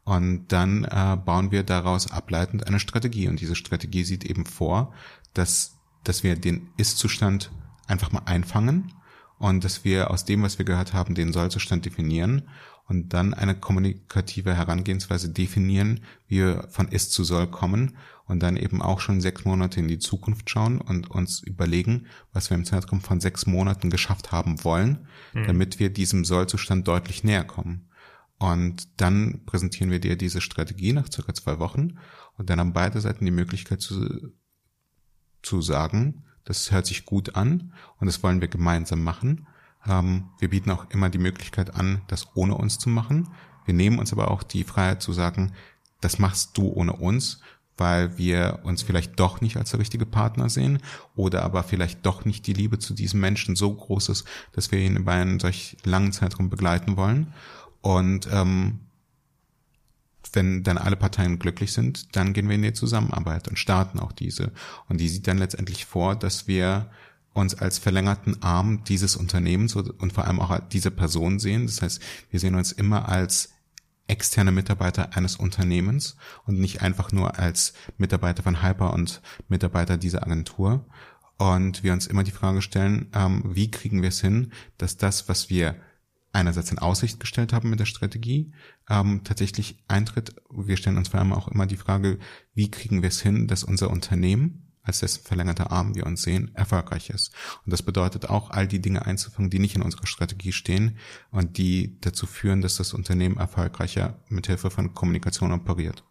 Und dann äh, bauen wir daraus ableitend eine Strategie. Und diese Strategie sieht eben vor, dass, dass wir den Ist-Zustand einfach mal einfangen und dass wir aus dem, was wir gehört haben, den Sollzustand definieren und dann eine kommunikative Herangehensweise definieren, wie wir von Ist zu Soll kommen und dann eben auch schon sechs Monate in die Zukunft schauen und uns überlegen, was wir im Zeitraum von sechs Monaten geschafft haben wollen, mhm. damit wir diesem Sollzustand deutlich näher kommen. Und dann präsentieren wir dir diese Strategie nach circa zwei Wochen und dann haben beide Seiten die Möglichkeit zu, zu sagen, das hört sich gut an und das wollen wir gemeinsam machen. Ähm, wir bieten auch immer die Möglichkeit an, das ohne uns zu machen. Wir nehmen uns aber auch die Freiheit zu sagen, das machst du ohne uns, weil wir uns vielleicht doch nicht als der richtige Partner sehen oder aber vielleicht doch nicht die Liebe zu diesem Menschen so groß ist, dass wir ihn über einen solch langen Zeitraum begleiten wollen. Und ähm, wenn dann alle Parteien glücklich sind, dann gehen wir in die Zusammenarbeit und starten auch diese. Und die sieht dann letztendlich vor, dass wir uns als verlängerten Arm dieses Unternehmens und vor allem auch diese Person sehen. Das heißt, wir sehen uns immer als externe Mitarbeiter eines Unternehmens und nicht einfach nur als Mitarbeiter von Hyper und Mitarbeiter dieser Agentur. Und wir uns immer die Frage stellen, ähm, wie kriegen wir es hin, dass das, was wir einerseits in Aussicht gestellt haben mit der Strategie, ähm, tatsächlich eintritt. Wir stellen uns vor allem auch immer die Frage, wie kriegen wir es hin, dass unser Unternehmen als dessen verlängerter Arm wir uns sehen, erfolgreich ist. Und das bedeutet auch, all die Dinge einzufangen, die nicht in unserer Strategie stehen und die dazu führen, dass das Unternehmen erfolgreicher mithilfe von Kommunikation operiert.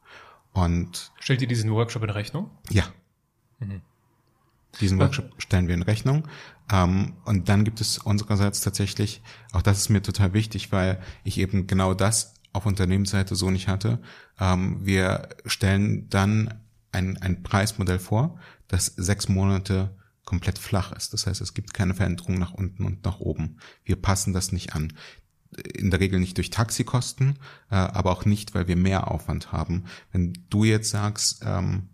Und stellt ihr diesen Workshop in Rechnung? Ja. Mhm. Diesen Workshop stellen wir in Rechnung. Ähm, und dann gibt es unsererseits tatsächlich, auch das ist mir total wichtig, weil ich eben genau das auf Unternehmensseite so nicht hatte. Ähm, wir stellen dann ein, ein Preismodell vor, das sechs Monate komplett flach ist. Das heißt, es gibt keine Veränderung nach unten und nach oben. Wir passen das nicht an. In der Regel nicht durch Taxikosten, äh, aber auch nicht, weil wir mehr Aufwand haben. Wenn du jetzt sagst, ähm,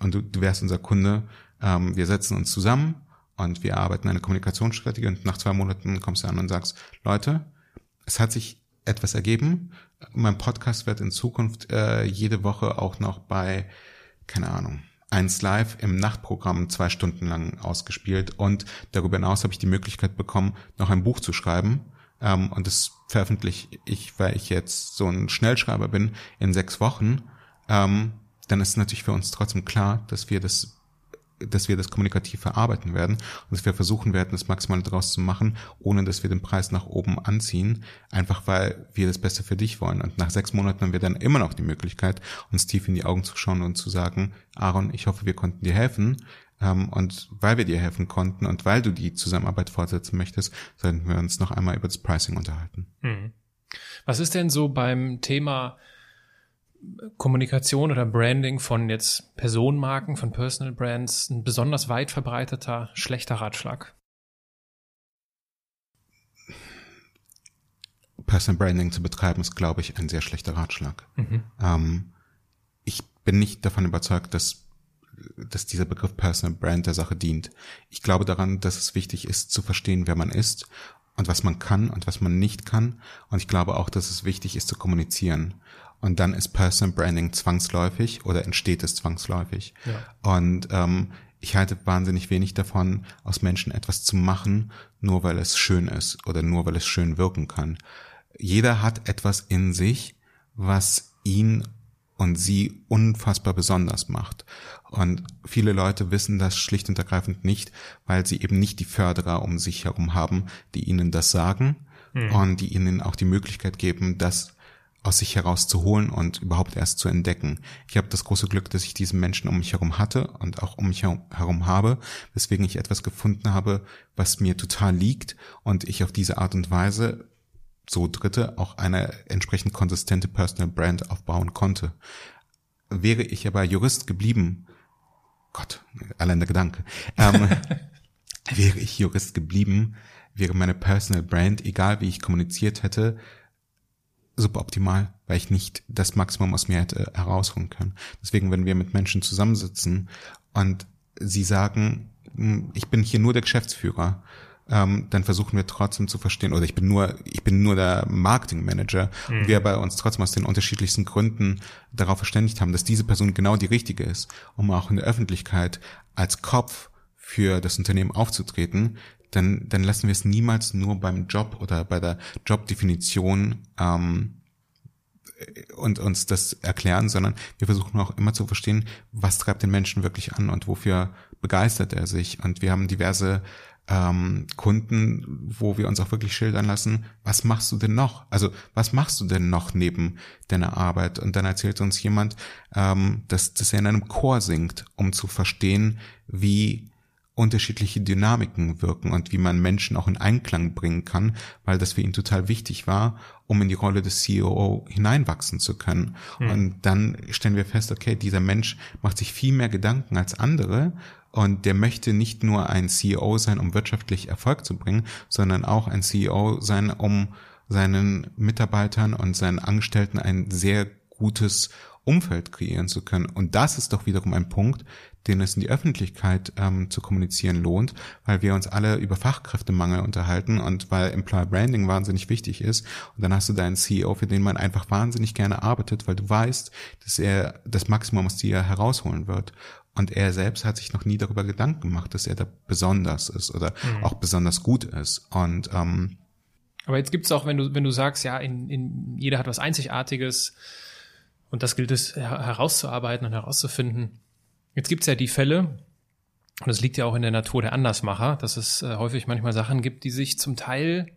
und du, wärst unser Kunde, ähm, wir setzen uns zusammen und wir arbeiten eine Kommunikationsstrategie und nach zwei Monaten kommst du an und sagst, Leute, es hat sich etwas ergeben. Mein Podcast wird in Zukunft äh, jede Woche auch noch bei, keine Ahnung, eins live im Nachtprogramm zwei Stunden lang ausgespielt und darüber hinaus habe ich die Möglichkeit bekommen, noch ein Buch zu schreiben. Ähm, und das veröffentliche ich, weil ich jetzt so ein Schnellschreiber bin, in sechs Wochen. Ähm, dann ist natürlich für uns trotzdem klar, dass wir das dass wir das kommunikativ verarbeiten werden und dass wir versuchen werden, das Maximale daraus zu machen, ohne dass wir den Preis nach oben anziehen, einfach weil wir das Beste für dich wollen. Und nach sechs Monaten haben wir dann immer noch die Möglichkeit, uns tief in die Augen zu schauen und zu sagen, Aaron, ich hoffe, wir konnten dir helfen. Ähm, und weil wir dir helfen konnten und weil du die Zusammenarbeit fortsetzen möchtest, sollten wir uns noch einmal über das Pricing unterhalten. Hm. Was ist denn so beim Thema Kommunikation oder Branding von jetzt Personenmarken, von Personal Brands ein besonders weit verbreiteter, schlechter Ratschlag? Personal Branding zu betreiben, ist, glaube ich, ein sehr schlechter Ratschlag. Mhm. Ähm, ich bin nicht davon überzeugt, dass, dass dieser Begriff Personal Brand der Sache dient. Ich glaube daran, dass es wichtig ist, zu verstehen, wer man ist und was man kann und was man nicht kann. Und ich glaube auch, dass es wichtig ist zu kommunizieren. Und dann ist Personal Branding zwangsläufig oder entsteht es zwangsläufig. Ja. Und ähm, ich halte wahnsinnig wenig davon, aus Menschen etwas zu machen, nur weil es schön ist oder nur weil es schön wirken kann. Jeder hat etwas in sich, was ihn und sie unfassbar besonders macht. Und viele Leute wissen das schlicht und ergreifend nicht, weil sie eben nicht die Förderer um sich herum haben, die ihnen das sagen mhm. und die ihnen auch die Möglichkeit geben, das aus sich heraus zu holen und überhaupt erst zu entdecken. Ich habe das große Glück, dass ich diesen Menschen um mich herum hatte und auch um mich herum habe, weswegen ich etwas gefunden habe, was mir total liegt und ich auf diese Art und Weise so Dritte auch eine entsprechend konsistente Personal Brand aufbauen konnte. Wäre ich aber Jurist geblieben, Gott, allein der Gedanke, ähm, wäre ich Jurist geblieben, wäre meine Personal Brand, egal wie ich kommuniziert hätte, suboptimal, weil ich nicht das Maximum aus mir hätte herausholen können. Deswegen, wenn wir mit Menschen zusammensitzen und sie sagen, hm, ich bin hier nur der Geschäftsführer ähm, dann versuchen wir trotzdem zu verstehen, oder ich bin nur, ich bin nur der Marketingmanager, mhm. und wir bei uns trotzdem aus den unterschiedlichsten Gründen darauf verständigt haben, dass diese Person genau die richtige ist, um auch in der Öffentlichkeit als Kopf für das Unternehmen aufzutreten, dann, dann lassen wir es niemals nur beim Job oder bei der Jobdefinition ähm, und uns das erklären, sondern wir versuchen auch immer zu verstehen, was treibt den Menschen wirklich an und wofür begeistert er sich. Und wir haben diverse ähm, Kunden, wo wir uns auch wirklich schildern lassen, was machst du denn noch? Also was machst du denn noch neben deiner Arbeit? Und dann erzählt uns jemand, ähm, dass, dass er in einem Chor singt, um zu verstehen, wie unterschiedliche Dynamiken wirken und wie man Menschen auch in Einklang bringen kann, weil das für ihn total wichtig war, um in die Rolle des CEO hineinwachsen zu können. Mhm. Und dann stellen wir fest, okay, dieser Mensch macht sich viel mehr Gedanken als andere und der möchte nicht nur ein CEO sein, um wirtschaftlich Erfolg zu bringen, sondern auch ein CEO sein, um seinen Mitarbeitern und seinen Angestellten ein sehr gutes Umfeld kreieren zu können. Und das ist doch wiederum ein Punkt, den es in die Öffentlichkeit ähm, zu kommunizieren lohnt, weil wir uns alle über Fachkräftemangel unterhalten und weil Employer Branding wahnsinnig wichtig ist. Und dann hast du deinen CEO, für den man einfach wahnsinnig gerne arbeitet, weil du weißt, dass er das Maximum aus dir herausholen wird. Und er selbst hat sich noch nie darüber Gedanken gemacht, dass er da besonders ist oder mhm. auch besonders gut ist. Und ähm, aber jetzt gibt's auch, wenn du wenn du sagst, ja, in, in jeder hat was Einzigartiges und das gilt es herauszuarbeiten und herauszufinden. Jetzt gibt's ja die Fälle, und es liegt ja auch in der Natur der Andersmacher, dass es äh, häufig manchmal Sachen gibt, die sich zum Teil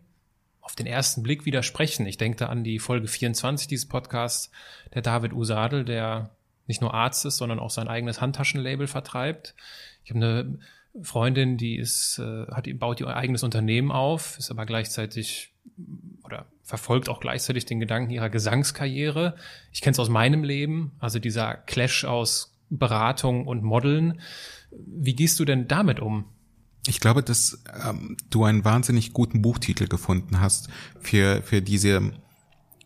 auf den ersten Blick widersprechen. Ich denke da an die Folge 24 dieses Podcasts, der David Usadel, der nicht nur Arzt ist, sondern auch sein eigenes Handtaschenlabel vertreibt. Ich habe eine Freundin, die ist, äh, hat, baut ihr eigenes Unternehmen auf, ist aber gleichzeitig oder verfolgt auch gleichzeitig den Gedanken ihrer Gesangskarriere. Ich kenne es aus meinem Leben, also dieser Clash aus Beratung und Modeln. Wie gehst du denn damit um? Ich glaube, dass ähm, du einen wahnsinnig guten Buchtitel gefunden hast für, für diese,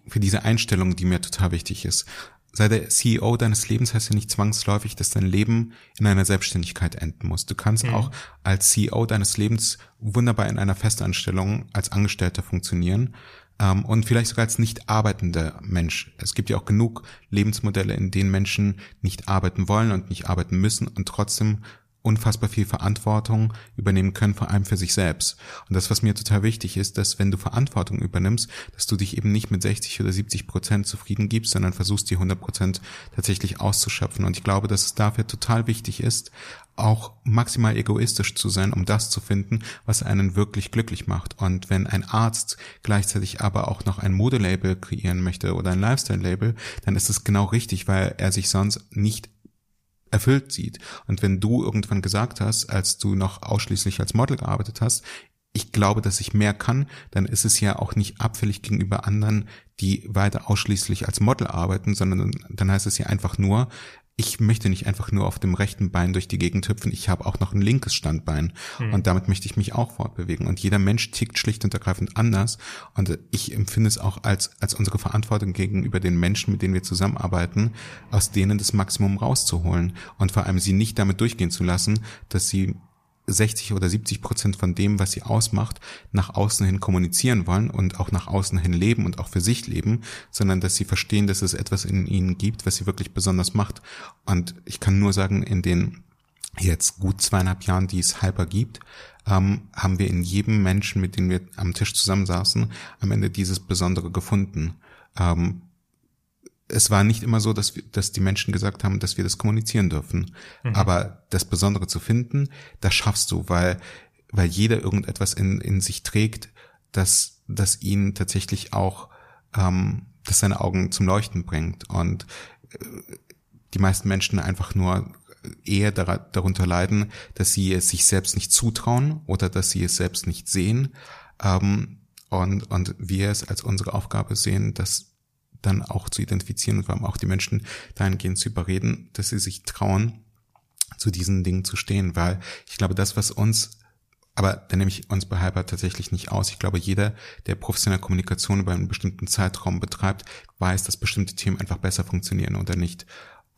für diese Einstellung, die mir total wichtig ist sei der CEO deines Lebens heißt ja nicht zwangsläufig, dass dein Leben in einer Selbstständigkeit enden muss. Du kannst mhm. auch als CEO deines Lebens wunderbar in einer Festanstellung als Angestellter funktionieren ähm, und vielleicht sogar als nicht arbeitender Mensch. Es gibt ja auch genug Lebensmodelle, in denen Menschen nicht arbeiten wollen und nicht arbeiten müssen und trotzdem unfassbar viel Verantwortung übernehmen können, vor allem für sich selbst. Und das, was mir total wichtig ist, dass wenn du Verantwortung übernimmst, dass du dich eben nicht mit 60 oder 70 Prozent zufrieden gibst, sondern versuchst, die 100 Prozent tatsächlich auszuschöpfen. Und ich glaube, dass es dafür total wichtig ist, auch maximal egoistisch zu sein, um das zu finden, was einen wirklich glücklich macht. Und wenn ein Arzt gleichzeitig aber auch noch ein Modelabel kreieren möchte oder ein Lifestyle-Label, dann ist es genau richtig, weil er sich sonst nicht erfüllt sieht. Und wenn du irgendwann gesagt hast, als du noch ausschließlich als Model gearbeitet hast, ich glaube, dass ich mehr kann, dann ist es ja auch nicht abfällig gegenüber anderen, die weiter ausschließlich als Model arbeiten, sondern dann heißt es ja einfach nur, ich möchte nicht einfach nur auf dem rechten Bein durch die Gegend hüpfen, ich habe auch noch ein linkes Standbein mhm. und damit möchte ich mich auch fortbewegen. Und jeder Mensch tickt schlicht und ergreifend anders und ich empfinde es auch als, als unsere Verantwortung gegenüber den Menschen, mit denen wir zusammenarbeiten, aus denen das Maximum rauszuholen und vor allem sie nicht damit durchgehen zu lassen, dass sie 60 oder 70 Prozent von dem, was sie ausmacht, nach außen hin kommunizieren wollen und auch nach außen hin leben und auch für sich leben, sondern dass sie verstehen, dass es etwas in ihnen gibt, was sie wirklich besonders macht. Und ich kann nur sagen, in den jetzt gut zweieinhalb Jahren, die es Hyper gibt, ähm, haben wir in jedem Menschen, mit dem wir am Tisch zusammensaßen, am Ende dieses Besondere gefunden. Ähm, es war nicht immer so, dass, wir, dass die Menschen gesagt haben, dass wir das kommunizieren dürfen. Mhm. Aber das Besondere zu finden, das schaffst du, weil, weil jeder irgendetwas in, in sich trägt, das, das ihn tatsächlich auch, ähm, das seine Augen zum Leuchten bringt. Und äh, die meisten Menschen einfach nur eher darunter leiden, dass sie es sich selbst nicht zutrauen oder dass sie es selbst nicht sehen. Ähm, und, und wir es als unsere Aufgabe sehen, das dann auch zu identifizieren und vor allem auch die Menschen dahingehend zu überreden, dass sie sich trauen, zu diesen Dingen zu stehen, weil ich glaube, das, was uns aber da nehme ich uns bei Hyper tatsächlich nicht aus. Ich glaube, jeder, der professionelle Kommunikation über einen bestimmten Zeitraum betreibt, weiß, dass bestimmte Themen einfach besser funktionieren oder nicht.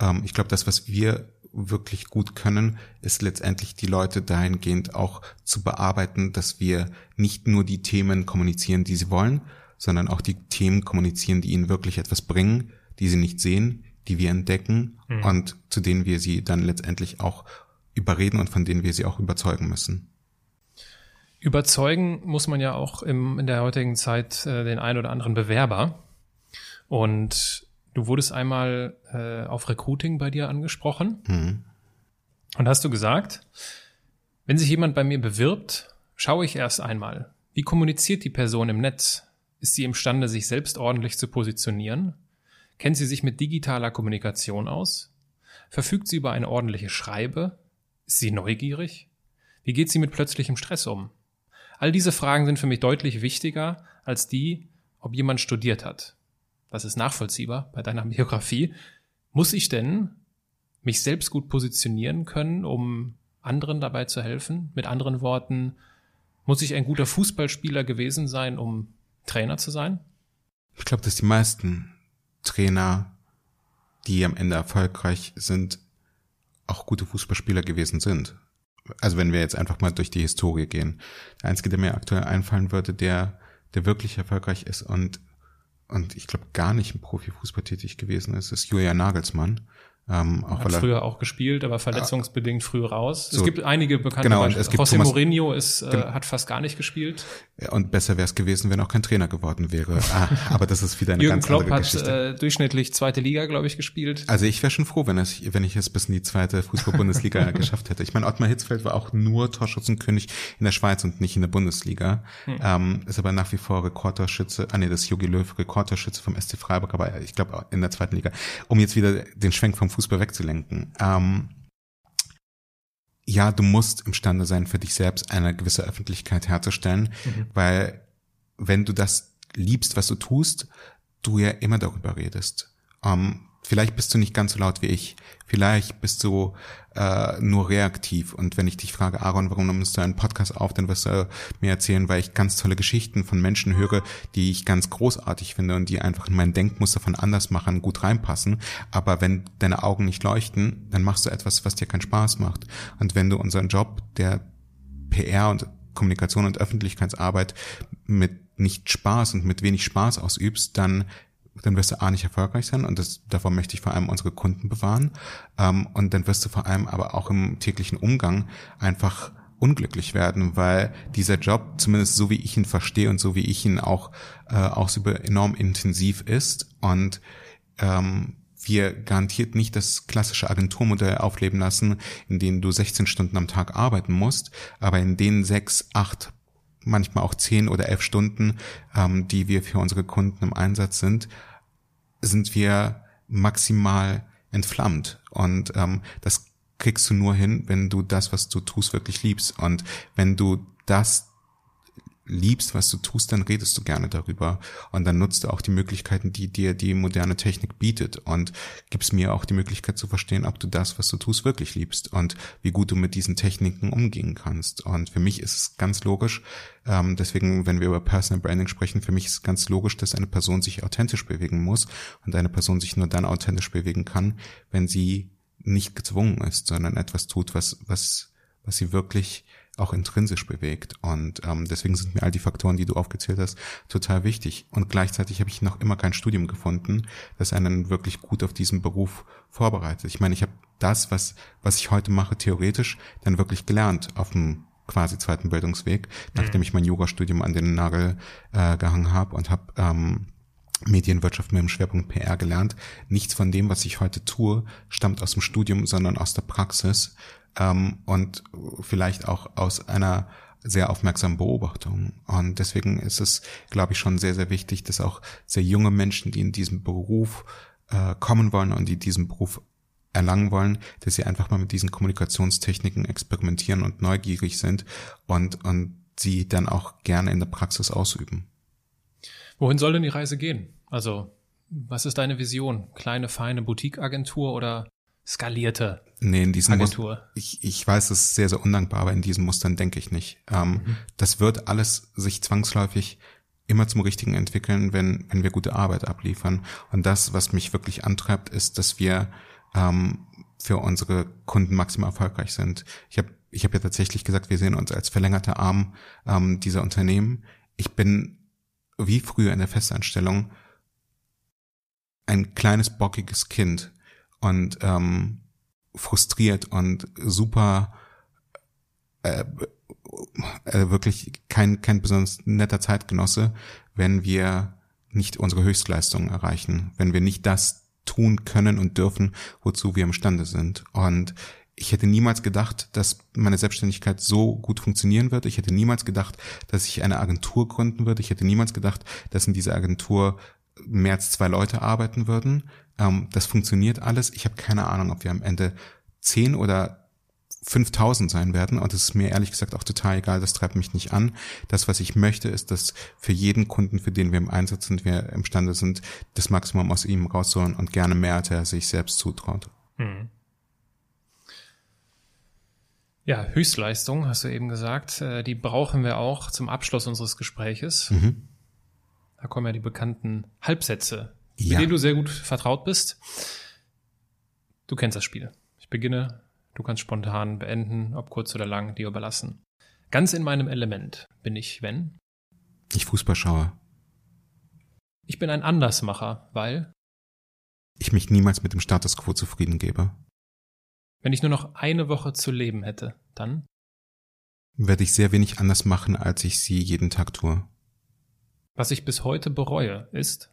ähm, ich glaube, das, was wir wirklich gut können, ist letztendlich die Leute dahingehend auch zu bearbeiten, dass wir nicht nur die Themen kommunizieren, die sie wollen, sondern auch die Themen kommunizieren, die ihnen wirklich etwas bringen, die sie nicht sehen, die wir entdecken mhm. und zu denen wir sie dann letztendlich auch überreden und von denen wir sie auch überzeugen müssen. Überzeugen muss man ja auch im, in der heutigen Zeit äh, den ein oder anderen Bewerber. Und du wurdest einmal äh, auf Recruiting bei dir angesprochen. Mhm. Und hast du gesagt, wenn sich jemand bei mir bewirbt, schaue ich erst einmal, wie kommuniziert die Person im Netz? Ist sie imstande, sich selbst ordentlich zu positionieren? Kennt sie sich mit digitaler Kommunikation aus? Verfügt sie über eine ordentliche Schreibe? Ist sie neugierig? Wie geht sie mit plötzlichem Stress um? All diese Fragen sind für mich deutlich wichtiger als die, ob jemand studiert hat. Das ist nachvollziehbar bei deiner Biografie. Muss ich denn mich selbst gut positionieren können, um anderen dabei zu helfen? Mit anderen Worten, muss ich ein guter Fußballspieler gewesen sein, um Trainer zu sein? Ich glaube, dass die meisten Trainer, die am Ende erfolgreich sind, auch gute Fußballspieler gewesen sind. Also wenn wir jetzt einfach mal durch die Historie gehen. Der einzige, der mir aktuell einfallen würde, der, der wirklich erfolgreich ist und, und ich glaube gar nicht im Profifußball tätig gewesen ist, ist Julian Nagelsmann. Ähm, auch Hat früher auch gespielt, aber verletzungsbedingt früh raus. So, es gibt einige bekannte genau, Beispiele. Es gibt José Mourinho ist, äh, hat fast gar nicht gespielt. Und besser wäre es gewesen, wenn auch kein Trainer geworden wäre. ah, aber das ist wieder eine Jürgen ganz Klopp andere hat, Geschichte. Äh, durchschnittlich zweite Liga, glaube ich, gespielt. Also ich wäre schon froh, wenn, es, wenn ich es bis in die zweite Fußball-Bundesliga geschafft hätte. Ich meine, Ottmar Hitzfeld war auch nur Torschützenkönig in der Schweiz und nicht in der Bundesliga. Hm. Ähm, ist aber nach wie vor Rekordtorschütze, ah nee, das ist Jogi Löw, Rekordtorschütze vom SC Freiburg, aber ich glaube in der zweiten Liga. Um jetzt wieder den Schwenk vom Fußball wegzulenken denken. Ähm, ja, du musst imstande sein, für dich selbst eine gewisse Öffentlichkeit herzustellen, mhm. weil wenn du das liebst, was du tust, du ja immer darüber redest. Ähm, Vielleicht bist du nicht ganz so laut wie ich. Vielleicht bist du äh, nur reaktiv. Und wenn ich dich frage, Aaron, warum nimmst du einen Podcast auf, dann wirst du mir erzählen, weil ich ganz tolle Geschichten von Menschen höre, die ich ganz großartig finde und die einfach in mein Denkmuster von anders machen, gut reinpassen. Aber wenn deine Augen nicht leuchten, dann machst du etwas, was dir keinen Spaß macht. Und wenn du unseren Job der PR und Kommunikation und Öffentlichkeitsarbeit mit nicht Spaß und mit wenig Spaß ausübst, dann dann wirst du A nicht erfolgreich sein und das, davor möchte ich vor allem unsere Kunden bewahren. Ähm, und dann wirst du vor allem aber auch im täglichen Umgang einfach unglücklich werden, weil dieser Job, zumindest so wie ich ihn verstehe und so wie ich ihn auch äh, ausübe, enorm intensiv ist und ähm, wir garantiert nicht das klassische Agenturmodell aufleben lassen, in dem du 16 Stunden am Tag arbeiten musst, aber in denen sechs, acht manchmal auch zehn oder elf Stunden, ähm, die wir für unsere Kunden im Einsatz sind, sind wir maximal entflammt. Und ähm, das kriegst du nur hin, wenn du das, was du tust, wirklich liebst. Und wenn du das liebst, was du tust, dann redest du gerne darüber und dann nutzt du auch die Möglichkeiten, die dir die moderne Technik bietet und gibst mir auch die Möglichkeit zu verstehen, ob du das, was du tust, wirklich liebst und wie gut du mit diesen Techniken umgehen kannst. Und für mich ist es ganz logisch, ähm, deswegen, wenn wir über Personal Branding sprechen, für mich ist es ganz logisch, dass eine Person sich authentisch bewegen muss und eine Person sich nur dann authentisch bewegen kann, wenn sie nicht gezwungen ist, sondern etwas tut, was, was, was sie wirklich auch intrinsisch bewegt. Und ähm, deswegen sind mir all die Faktoren, die du aufgezählt hast, total wichtig. Und gleichzeitig habe ich noch immer kein Studium gefunden, das einen wirklich gut auf diesen Beruf vorbereitet. Ich meine, ich habe das, was, was ich heute mache, theoretisch dann wirklich gelernt auf dem quasi zweiten Bildungsweg, nachdem mhm. ich mein Yoga-Studium an den Nagel äh, gehangen habe und habe ähm, Medienwirtschaft mit dem Schwerpunkt PR gelernt. Nichts von dem, was ich heute tue, stammt aus dem Studium, sondern aus der Praxis ähm, und vielleicht auch aus einer sehr aufmerksamen Beobachtung. Und deswegen ist es, glaube ich, schon sehr, sehr wichtig, dass auch sehr junge Menschen, die in diesem Beruf äh, kommen wollen und die diesen Beruf erlangen wollen, dass sie einfach mal mit diesen Kommunikationstechniken experimentieren und neugierig sind und, und sie dann auch gerne in der Praxis ausüben. Wohin soll denn die Reise gehen? Also, was ist deine Vision? Kleine, feine Boutique-Agentur oder skalierte nee, in diesem Agentur. Muster, ich, ich weiß, es ist sehr, sehr undankbar, aber in diesen Mustern denke ich nicht. Ähm, mhm. Das wird alles sich zwangsläufig immer zum Richtigen entwickeln, wenn, wenn wir gute Arbeit abliefern. Und das, was mich wirklich antreibt, ist, dass wir ähm, für unsere Kunden maximal erfolgreich sind. Ich habe ich hab ja tatsächlich gesagt, wir sehen uns als verlängerter Arm ähm, dieser Unternehmen. Ich bin wie früher in der Festanstellung ein kleines bockiges Kind und ähm, frustriert und super äh, äh, wirklich kein kein besonders netter Zeitgenosse, wenn wir nicht unsere Höchstleistungen erreichen, wenn wir nicht das tun können und dürfen, wozu wir imstande sind. Und ich hätte niemals gedacht, dass meine Selbstständigkeit so gut funktionieren wird. Ich hätte niemals gedacht, dass ich eine Agentur gründen würde. Ich hätte niemals gedacht, dass in dieser Agentur mehr als zwei Leute arbeiten würden. Ähm, das funktioniert alles. Ich habe keine Ahnung, ob wir am Ende zehn oder 5000 sein werden und es ist mir ehrlich gesagt auch total egal, das treibt mich nicht an. Das, was ich möchte, ist, dass für jeden Kunden, für den wir im Einsatz sind, wir imstande sind, das Maximum aus ihm rauszuholen und gerne mehr, als er sich selbst zutraut. Hm. Ja, Höchstleistung, hast du eben gesagt, äh, die brauchen wir auch zum Abschluss unseres Gespräches. Mhm. Da kommen ja die bekannten Halbsätze, ja. mit denen du sehr gut vertraut bist. Du kennst das Spiel. Ich beginne, du kannst spontan beenden, ob kurz oder lang, dir überlassen. Ganz in meinem Element bin ich, wenn? Ich Fußball schaue. Ich bin ein Andersmacher, weil? Ich mich niemals mit dem Status quo zufrieden gebe. Wenn ich nur noch eine Woche zu leben hätte, dann? Werde ich sehr wenig anders machen, als ich sie jeden Tag tue. Was ich bis heute bereue, ist,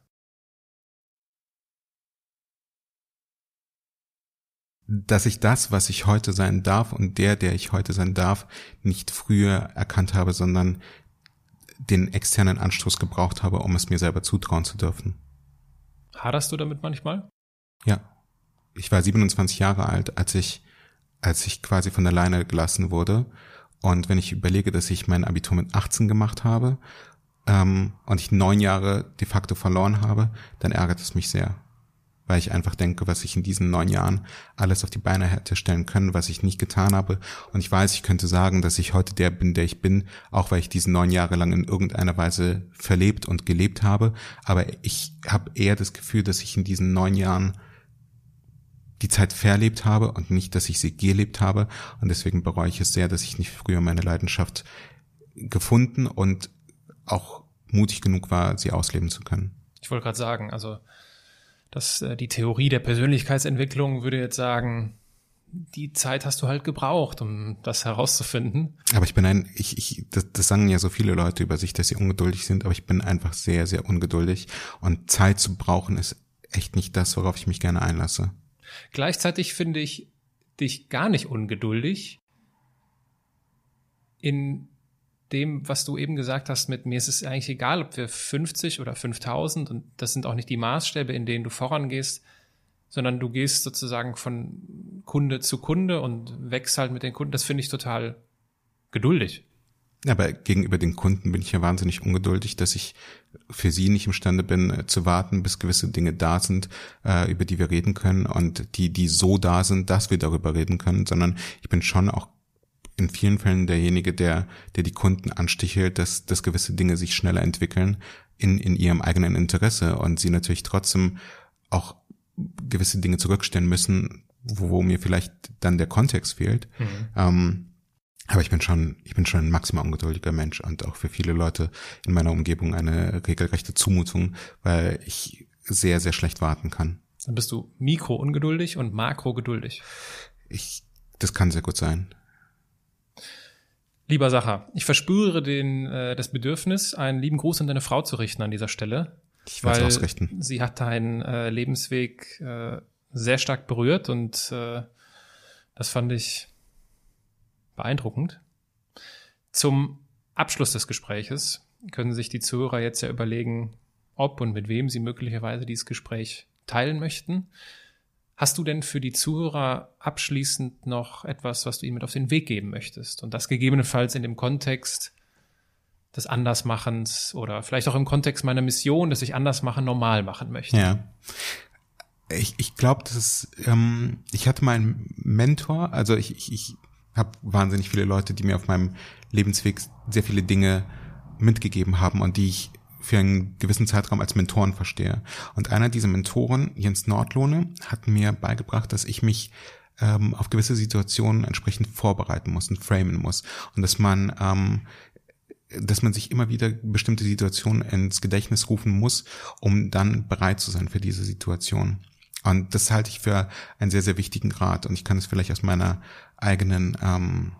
dass ich das, was ich heute sein darf und der, der ich heute sein darf, nicht früher erkannt habe, sondern den externen Anstoß gebraucht habe, um es mir selber zutrauen zu dürfen. Haderst du damit manchmal? Ja. Ich war 27 Jahre alt, als ich, als ich quasi von alleine gelassen wurde. Und wenn ich überlege, dass ich mein Abitur mit 18 gemacht habe ähm, und ich neun Jahre de facto verloren habe, dann ärgert es mich sehr. Weil ich einfach denke, was ich in diesen neun Jahren alles auf die Beine hätte stellen können, was ich nicht getan habe. Und ich weiß, ich könnte sagen, dass ich heute der bin, der ich bin, auch weil ich diesen neun Jahre lang in irgendeiner Weise verlebt und gelebt habe. Aber ich habe eher das Gefühl, dass ich in diesen neun Jahren die Zeit verlebt habe und nicht, dass ich sie gelebt habe. Und deswegen bereue ich es sehr, dass ich nicht früher meine Leidenschaft gefunden und auch mutig genug war, sie ausleben zu können. Ich wollte gerade sagen, also dass äh, die Theorie der Persönlichkeitsentwicklung würde jetzt sagen, die Zeit hast du halt gebraucht, um das herauszufinden. Aber ich bin ein, ich, ich, das, das sagen ja so viele Leute über sich, dass sie ungeduldig sind, aber ich bin einfach sehr, sehr ungeduldig. Und Zeit zu brauchen ist echt nicht das, worauf ich mich gerne einlasse. Gleichzeitig finde ich dich gar nicht ungeduldig in dem, was du eben gesagt hast, mit mir ist es eigentlich egal, ob wir 50 oder 5000 und das sind auch nicht die Maßstäbe, in denen du vorangehst, sondern du gehst sozusagen von Kunde zu Kunde und wächst halt mit den Kunden. Das finde ich total geduldig. Aber gegenüber den Kunden bin ich ja wahnsinnig ungeduldig, dass ich für sie nicht imstande bin, äh, zu warten, bis gewisse Dinge da sind, äh, über die wir reden können und die, die so da sind, dass wir darüber reden können, sondern ich bin schon auch in vielen Fällen derjenige, der, der die Kunden anstichelt, dass, dass gewisse Dinge sich schneller entwickeln in, in ihrem eigenen Interesse und sie natürlich trotzdem auch gewisse Dinge zurückstellen müssen, wo, wo mir vielleicht dann der Kontext fehlt. Mhm. Ähm, aber ich bin schon, ich bin schon ein maximal ungeduldiger Mensch und auch für viele Leute in meiner Umgebung eine regelrechte Zumutung, weil ich sehr, sehr schlecht warten kann. Dann bist du mikro-ungeduldig und makro-geduldig. Ich, das kann sehr gut sein. Lieber Sacher, ich verspüre den, äh, das Bedürfnis, einen lieben Gruß an deine Frau zu richten an dieser Stelle. Ich weil ausrichten. sie hat deinen äh, Lebensweg äh, sehr stark berührt und äh, das fand ich beeindruckend. Zum Abschluss des Gespräches können sich die Zuhörer jetzt ja überlegen, ob und mit wem sie möglicherweise dieses Gespräch teilen möchten. Hast du denn für die Zuhörer abschließend noch etwas, was du ihnen mit auf den Weg geben möchtest? Und das gegebenenfalls in dem Kontext des Andersmachens oder vielleicht auch im Kontext meiner Mission, dass ich Andersmachen normal machen möchte. Ja. Ich, ich glaube, das ist, ähm, ich hatte meinen Mentor, also ich, ich, ich habe wahnsinnig viele Leute, die mir auf meinem Lebensweg sehr viele Dinge mitgegeben haben und die ich für einen gewissen Zeitraum als Mentoren verstehe. Und einer dieser Mentoren, Jens Nordlohne, hat mir beigebracht, dass ich mich ähm, auf gewisse Situationen entsprechend vorbereiten muss und framen muss. Und dass man ähm, dass man sich immer wieder bestimmte Situationen ins Gedächtnis rufen muss, um dann bereit zu sein für diese Situation. Und das halte ich für einen sehr, sehr wichtigen Grad. Und ich kann es vielleicht aus meiner eigenen, ähm,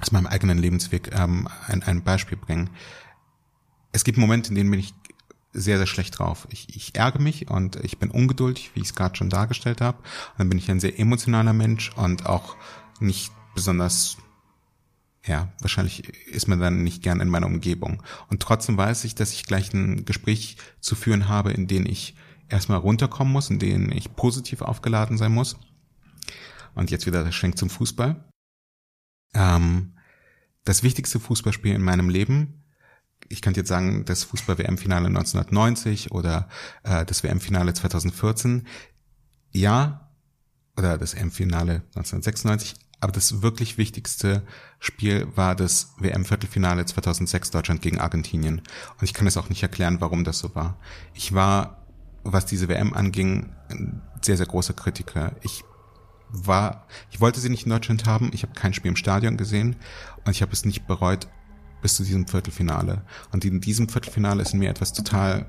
aus meinem eigenen Lebensweg ähm, ein, ein Beispiel bringen. Es gibt Momente, in denen bin ich sehr, sehr schlecht drauf. Ich, ich ärgere mich und ich bin ungeduldig, wie ich es gerade schon dargestellt habe. Und dann bin ich ein sehr emotionaler Mensch und auch nicht besonders ja, wahrscheinlich ist man dann nicht gern in meiner Umgebung. Und trotzdem weiß ich, dass ich gleich ein Gespräch zu führen habe, in dem ich erstmal runterkommen muss, in dem ich positiv aufgeladen sein muss. Und jetzt wieder der Schwenk zum Fußball. Ähm, das wichtigste Fußballspiel in meinem Leben, ich könnte jetzt sagen, das Fußball-WM-Finale 1990 oder äh, das WM-Finale 2014. Ja, oder das WM-Finale 1996, aber das wirklich wichtigste Spiel war das WM-Viertelfinale 2006 Deutschland gegen Argentinien. Und ich kann es auch nicht erklären, warum das so war. Ich war, was diese WM anging, ein sehr, sehr großer Kritiker. Ich war, ich wollte sie nicht in Deutschland haben. Ich habe kein Spiel im Stadion gesehen und ich habe es nicht bereut bis zu diesem Viertelfinale. Und in diesem Viertelfinale ist mir etwas total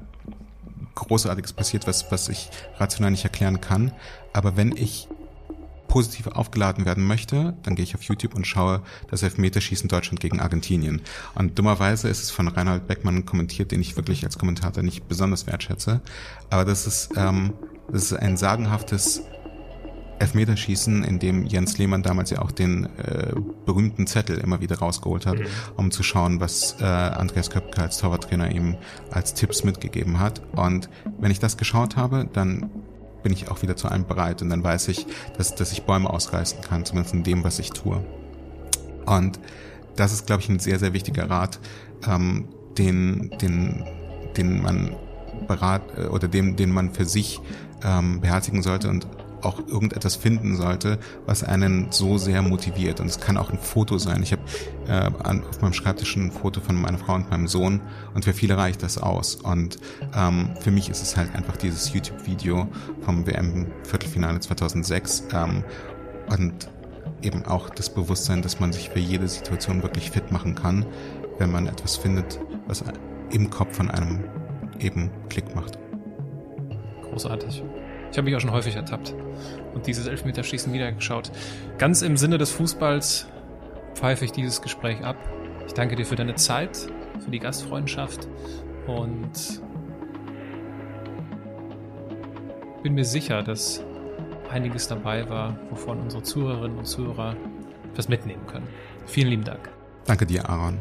Großartiges passiert, was, was ich rational nicht erklären kann. Aber wenn ich positiv aufgeladen werden möchte, dann gehe ich auf YouTube und schaue das Elfmeterschießen Deutschland gegen Argentinien. Und dummerweise ist es von Reinhold Beckmann kommentiert, den ich wirklich als Kommentator nicht besonders wertschätze. Aber das ist, ähm, das ist ein sagenhaftes Elfmeterschießen, in dem Jens Lehmann damals ja auch den äh, berühmten Zettel immer wieder rausgeholt hat, mhm. um zu schauen, was äh, Andreas Köpke als Torwarttrainer ihm als Tipps mitgegeben hat. Und wenn ich das geschaut habe, dann bin ich auch wieder zu allem bereit und dann weiß ich, dass, dass ich Bäume ausreißen kann, zumindest in dem, was ich tue. Und das ist, glaube ich, ein sehr, sehr wichtiger Rat, ähm, den, den, den man berat äh, oder dem, den man für sich ähm, beherzigen sollte und auch irgendetwas finden sollte, was einen so sehr motiviert. Und es kann auch ein Foto sein. Ich habe äh, auf meinem Schreibtisch ein Foto von meiner Frau und meinem Sohn und für viele reicht das aus. Und ähm, für mich ist es halt einfach dieses YouTube-Video vom WM-Viertelfinale 2006 ähm, und eben auch das Bewusstsein, dass man sich für jede Situation wirklich fit machen kann, wenn man etwas findet, was im Kopf von einem eben Klick macht. Großartig. Ich habe mich auch schon häufig ertappt und dieses Elfmeterschießen wieder geschaut. Ganz im Sinne des Fußballs pfeife ich dieses Gespräch ab. Ich danke dir für deine Zeit, für die Gastfreundschaft und bin mir sicher, dass einiges dabei war, wovon unsere Zuhörerinnen und Zuhörer etwas mitnehmen können. Vielen lieben Dank. Danke dir, Aaron.